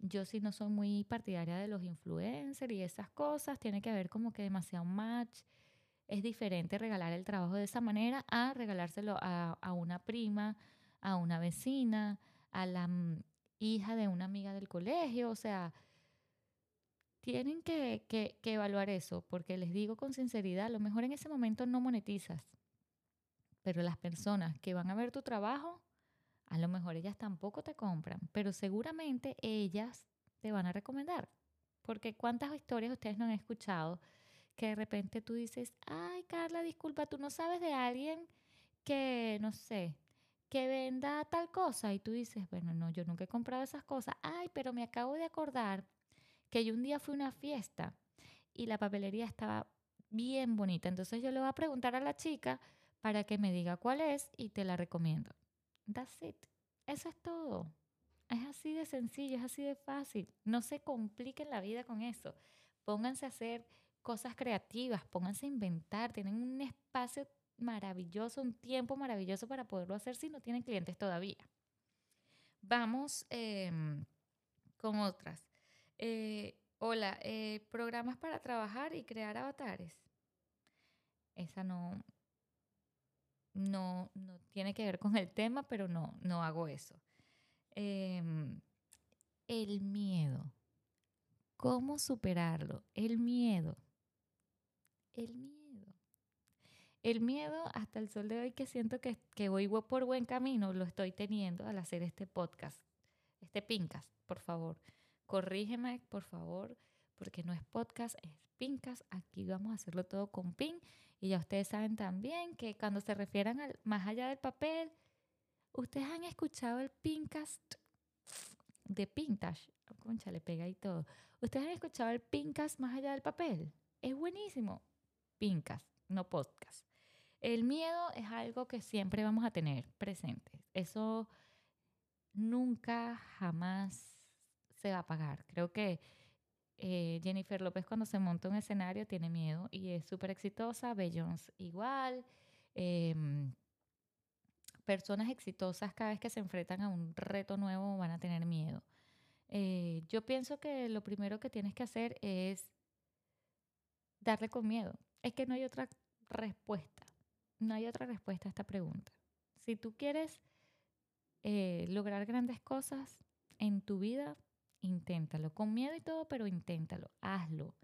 yo sí no soy muy partidaria de los influencers y esas cosas. Tiene que haber como que demasiado match es diferente regalar el trabajo de esa manera a regalárselo a, una prima, a una vecina, a la mm, hija de una amiga del colegio. O sea, tienen que, que, evaluar eso, porque les digo con sinceridad, a lo mejor en ese momento no monetizas, pero las personas que van a ver tu trabajo, a lo mejor ellas tampoco te compran, pero seguramente ellas te van a recomendar. Porque cuántas historias ustedes no han escuchado que de repente tú dices, ay Carla, disculpa, tú no sabes de alguien que, no sé, que venda tal cosa. Y tú dices, bueno, no, yo nunca he comprado esas cosas. Ay, pero me acabo de acordar que yo un día fui a una fiesta y la papelería estaba bien bonita. Entonces yo le voy a preguntar a la chica para que me diga cuál es y te la recomiendo. That's it. Eso es todo. Es así de sencillo, es así de fácil. No se compliquen la vida con eso. Pónganse a hacer cosas creativas, pónganse a inventar, tienen un espacio maravilloso, un tiempo maravilloso para poderlo hacer si no tienen clientes todavía. Vamos em, con otras. Eh, hola, eh, programas para trabajar y crear avatares. Esa no, no, no tiene que ver con el tema, pero no, no hago eso. Em, el miedo. ¿Cómo superarlo? El miedo el miedo. El miedo hasta el sol de hoy que siento que, que voy por buen camino, lo estoy teniendo al hacer este podcast, este pincast, por favor. Corrígeme, por favor, porque no es podcast, es pincast. Aquí vamos a hacerlo todo con pin. Y ya ustedes saben también que cuando se refieran al más allá del papel, ustedes han escuchado el pincast de Pintash. Concha, le pega y todo. ¿Ustedes han escuchado el pincast más allá del papel? Es buenísimo pincas, no podcast. El miedo es algo que siempre vamos a tener presente. Eso nunca, jamás se va a apagar. Creo que eh, Jennifer López cuando se monta un escenario tiene miedo y es súper exitosa. Beyoncé igual. Em, personas exitosas cada vez que se enfrentan a un reto nuevo van a tener miedo. Eh, yo pienso que lo primero que tienes que hacer es darle con miedo. Es que no hay otra respuesta. No hay otra respuesta a esta pregunta. Si tú quieres eh, lograr grandes cosas en tu vida, inténtalo. Con miedo y todo, pero inténtalo. Hazlo.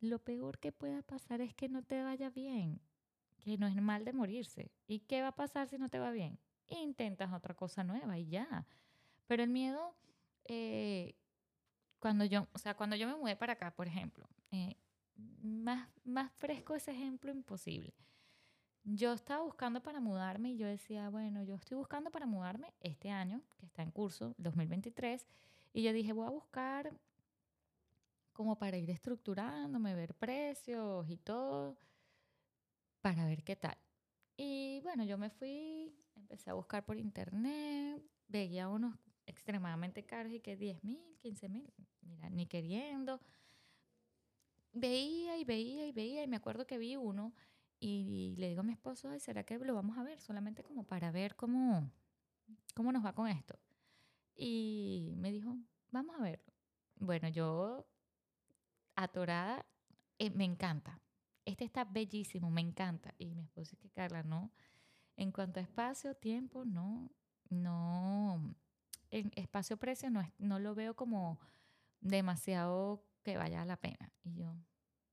Lo peor que pueda pasar es que no te vaya bien. Que no es mal de morirse. ¿Y qué va a pasar si no te va bien? Intentas otra cosa nueva y ya. Pero el miedo, eh, cuando yo, o sea, cuando yo me mudé para acá, por ejemplo, eh, más, más fresco ese ejemplo imposible. Yo estaba buscando para mudarme y yo decía, bueno, yo estoy buscando para mudarme este año, que está en curso, 2023, y yo dije, voy a buscar como para ir estructurándome, ver precios y todo, para ver qué tal. Y bueno, yo me fui, empecé a buscar por internet, veía unos extremadamente caros y que 10 mil, 15 mil, mira, ni queriendo veía y veía y veía y me acuerdo que vi uno y le digo a mi esposo, Ay, ¿será que lo vamos a ver? Solamente como para ver cómo, cómo nos va con esto. Y me dijo, vamos a verlo. Bueno, yo, atorada, eh, me encanta. Este está bellísimo, me encanta. Y mi esposo es que, Carla, no. En cuanto a espacio, tiempo, no, no. En espacio-precio no, no lo veo como demasiado que vaya a la pena. Y yo,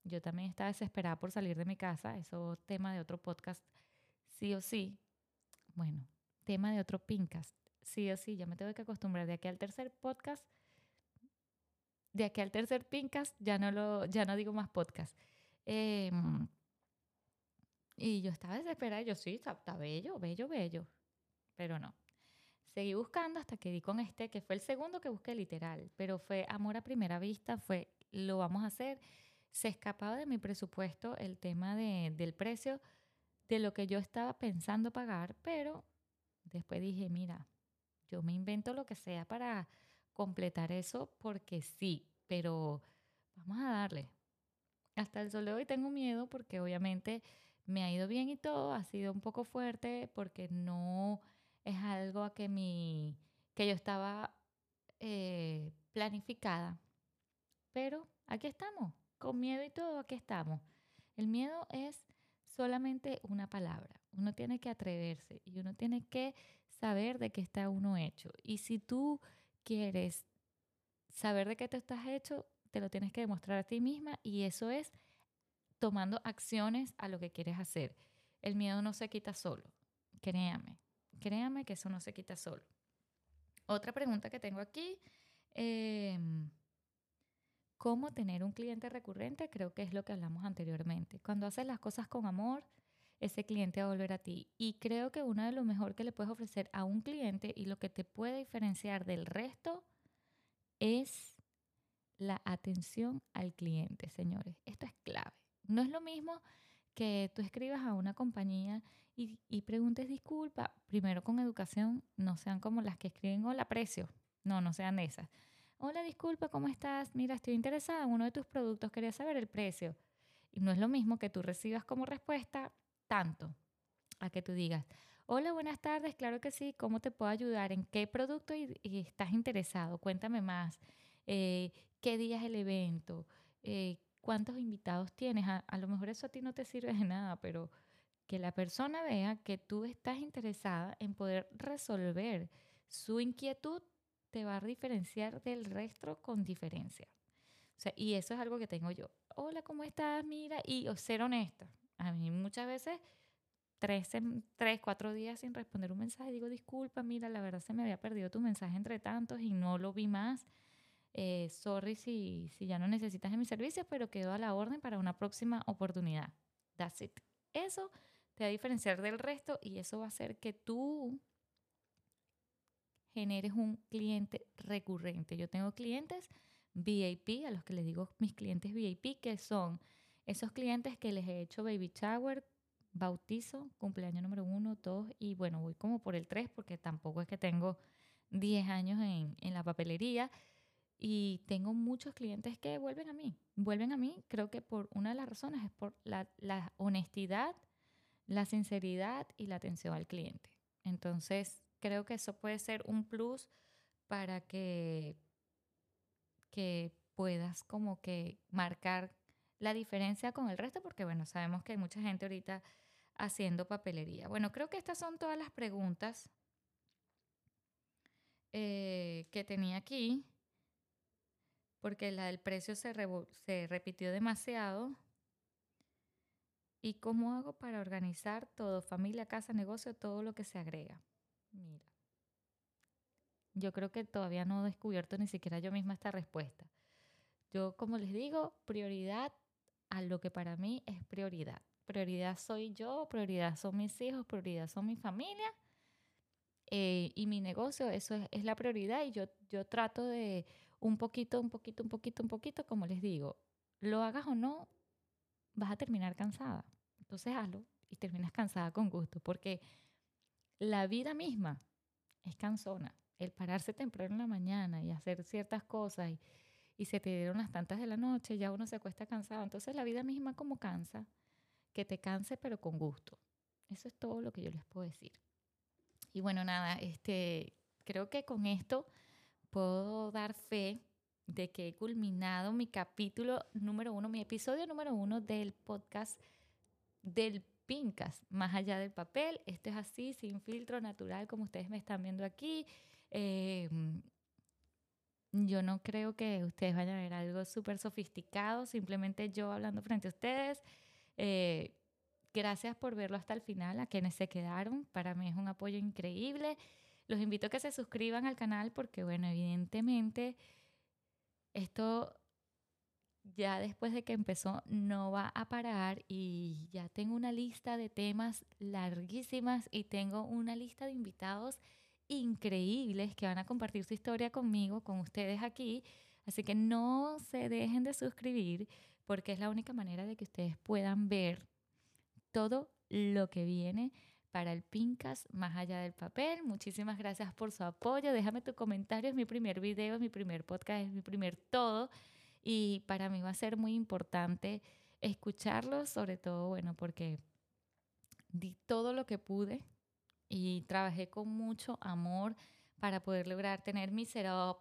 yo también estaba desesperada por salir de mi casa, eso tema de otro podcast, sí o sí. Bueno, tema de otro pincast, sí o sí, ya me tengo que acostumbrar de aquí al tercer podcast. De aquí al tercer pincast ya no lo ya no digo más podcast. Em, y yo estaba desesperada, yo sí, está, está bello, bello, bello. Pero no. Seguí buscando hasta que di con este, que fue el segundo que busqué literal, pero fue amor a primera vista, fue lo vamos a hacer. Se escapaba de mi presupuesto el tema de, del precio de lo que yo estaba pensando pagar, pero después dije, mira, yo me invento lo que sea para completar eso porque sí, pero vamos a darle. Hasta el sol de hoy tengo miedo porque obviamente me ha ido bien y todo, ha sido un poco fuerte porque no es algo a que mi que yo estaba eh, planificada pero aquí estamos, con miedo y todo, aquí estamos. El miedo es solamente una palabra. Uno tiene que atreverse y uno tiene que saber de qué está uno hecho. Y si tú quieres saber de qué te estás hecho, te lo tienes que demostrar a ti misma y eso es tomando acciones a lo que quieres hacer. El miedo no se quita solo, créame, créame que eso no se quita solo. Otra pregunta que tengo aquí, eh, cómo tener un cliente recurrente, creo que es lo que hablamos anteriormente. Cuando haces las cosas con amor, ese cliente va a volver a ti. Y creo que uno de lo mejor que le puedes ofrecer a un cliente y lo que te puede diferenciar del resto es la atención al cliente, señores. Esto es clave. No es lo mismo que tú escribas a una compañía y, y preguntes disculpa, primero con educación, no sean como las que escriben hola precio, no, no sean esas hola, disculpa, ¿cómo estás? Mira, estoy interesada en uno de tus productos, quería saber el precio. Y no es lo mismo que tú recibas como respuesta tanto a que tú digas, hola, buenas tardes, claro que sí, ¿cómo te puedo ayudar? ¿En qué producto estás interesado? Cuéntame más. Eh, ¿Qué día es el evento? Eh, ¿Cuántos invitados tienes? A, a lo mejor eso a ti no te sirve de nada, pero que la persona vea que tú estás interesada en poder resolver su inquietud te va a diferenciar del resto con diferencia. O sea, y eso es algo que tengo yo. Hola, ¿cómo estás? Mira, y ser honesta. A mí muchas veces, tres, tres, cuatro días sin responder un mensaje, digo, disculpa, mira, la verdad se me había perdido tu mensaje entre tantos y no lo vi más. Eh, sorry si, si ya no necesitas de mis servicios, pero quedo a la orden para una próxima oportunidad. That's it. Eso te va a diferenciar del resto y eso va a hacer que tú generes un cliente recurrente. Yo tengo clientes VIP, a los que les digo mis clientes VIP, que son Esos clientes que les he hecho baby shower, bautizo, cumpleaños número uno, dos, y bueno, voy como por el tres porque tampoco es que tengo 10 años en, en la papelería y tengo muchos clientes que vuelven a mí. Vuelven a mí, creo que por una de las razones es por la, la honestidad, la sinceridad y la atención al cliente. Entonces, creo que eso puede ser un plus para que, que puedas como que marcar la diferencia con el resto, porque bueno, sabemos que hay mucha gente ahorita haciendo papelería. Bueno, creo que estas son todas las preguntas eh, que tenía aquí, porque la del precio se, se repitió demasiado. ¿Y cómo hago para organizar todo, familia, casa, negocio, todo lo que se agrega? Mira, yo creo que todavía no he descubierto ni siquiera yo misma esta respuesta. Yo, como les digo, prioridad a lo que para mí es prioridad. Prioridad soy yo, prioridad son mis hijos, prioridad son mi familia eh, y mi negocio, eso es, la prioridad y yo, yo trato de un poquito, un poquito, un poquito, un poquito, como les digo, lo hagas o no, vas a terminar cansada. Entonces hazlo y terminas cansada con gusto, porque la vida misma es cansona. El pararse temprano en la mañana y hacer ciertas cosas y, y se te dieron las tantas de la noche, ya uno se acuesta cansado. Entonces la vida misma como cansa, que te canse pero con gusto. Eso es todo lo que yo les puedo decir. Y bueno, nada, este, creo que con esto puedo dar fe de que he culminado mi capítulo número uno, mi episodio número uno del podcast del Pincas, más allá del papel. Esto es así, sin filtro, natural, como ustedes me están viendo aquí. Eh, yo no creo que ustedes vayan a ver algo súper sofisticado, simplemente yo hablando frente a ustedes. Eh, gracias por verlo hasta el final, a quienes se quedaron. Para mí es un apoyo increíble. Los invito a que se suscriban al canal porque, bueno, evidentemente esto ya después de que empezó no va a parar y ya tengo una lista de temas larguísimas y tengo una lista de invitados increíbles que van a compartir su historia conmigo, con ustedes aquí. Así que no se dejen de suscribir porque es la única manera de que ustedes puedan ver todo lo que viene para el Pincas más allá del papel. Muchísimas gracias por su apoyo. Déjame tu comentario. Es mi primer video, es mi primer podcast, es mi primer todo. Y para mí va a ser muy importante escucharlo, sobre todo, bueno, porque di todo lo que pude y trabajé con mucho amor para poder lograr tener mi setup,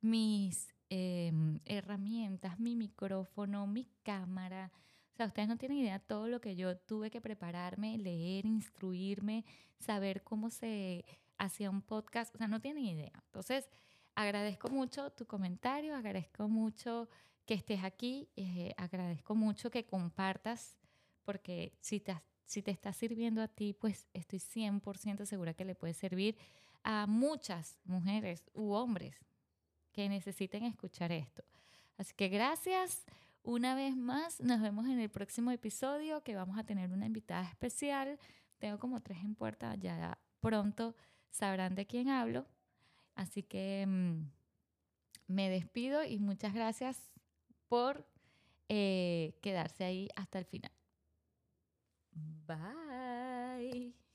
mis em, herramientas, mi micrófono, mi cámara. O sea, ustedes no tienen idea de todo lo que yo tuve que prepararme, leer, instruirme, saber cómo se hacía un podcast. O sea, no tienen idea. Entonces, agradezco mucho tu comentario, agradezco mucho que estés aquí, eh, agradezco mucho que compartas, porque si te, si te está sirviendo a ti, pues estoy 100% segura que le puede servir a muchas mujeres u hombres que necesiten escuchar esto. Así que gracias una vez más. Nos vemos en el próximo episodio que vamos a tener una invitada especial. Tengo como tres en puerta, ya pronto sabrán de quién hablo. Así que mm, me despido y muchas gracias por eh, quedarse ahí hasta el final. Bye.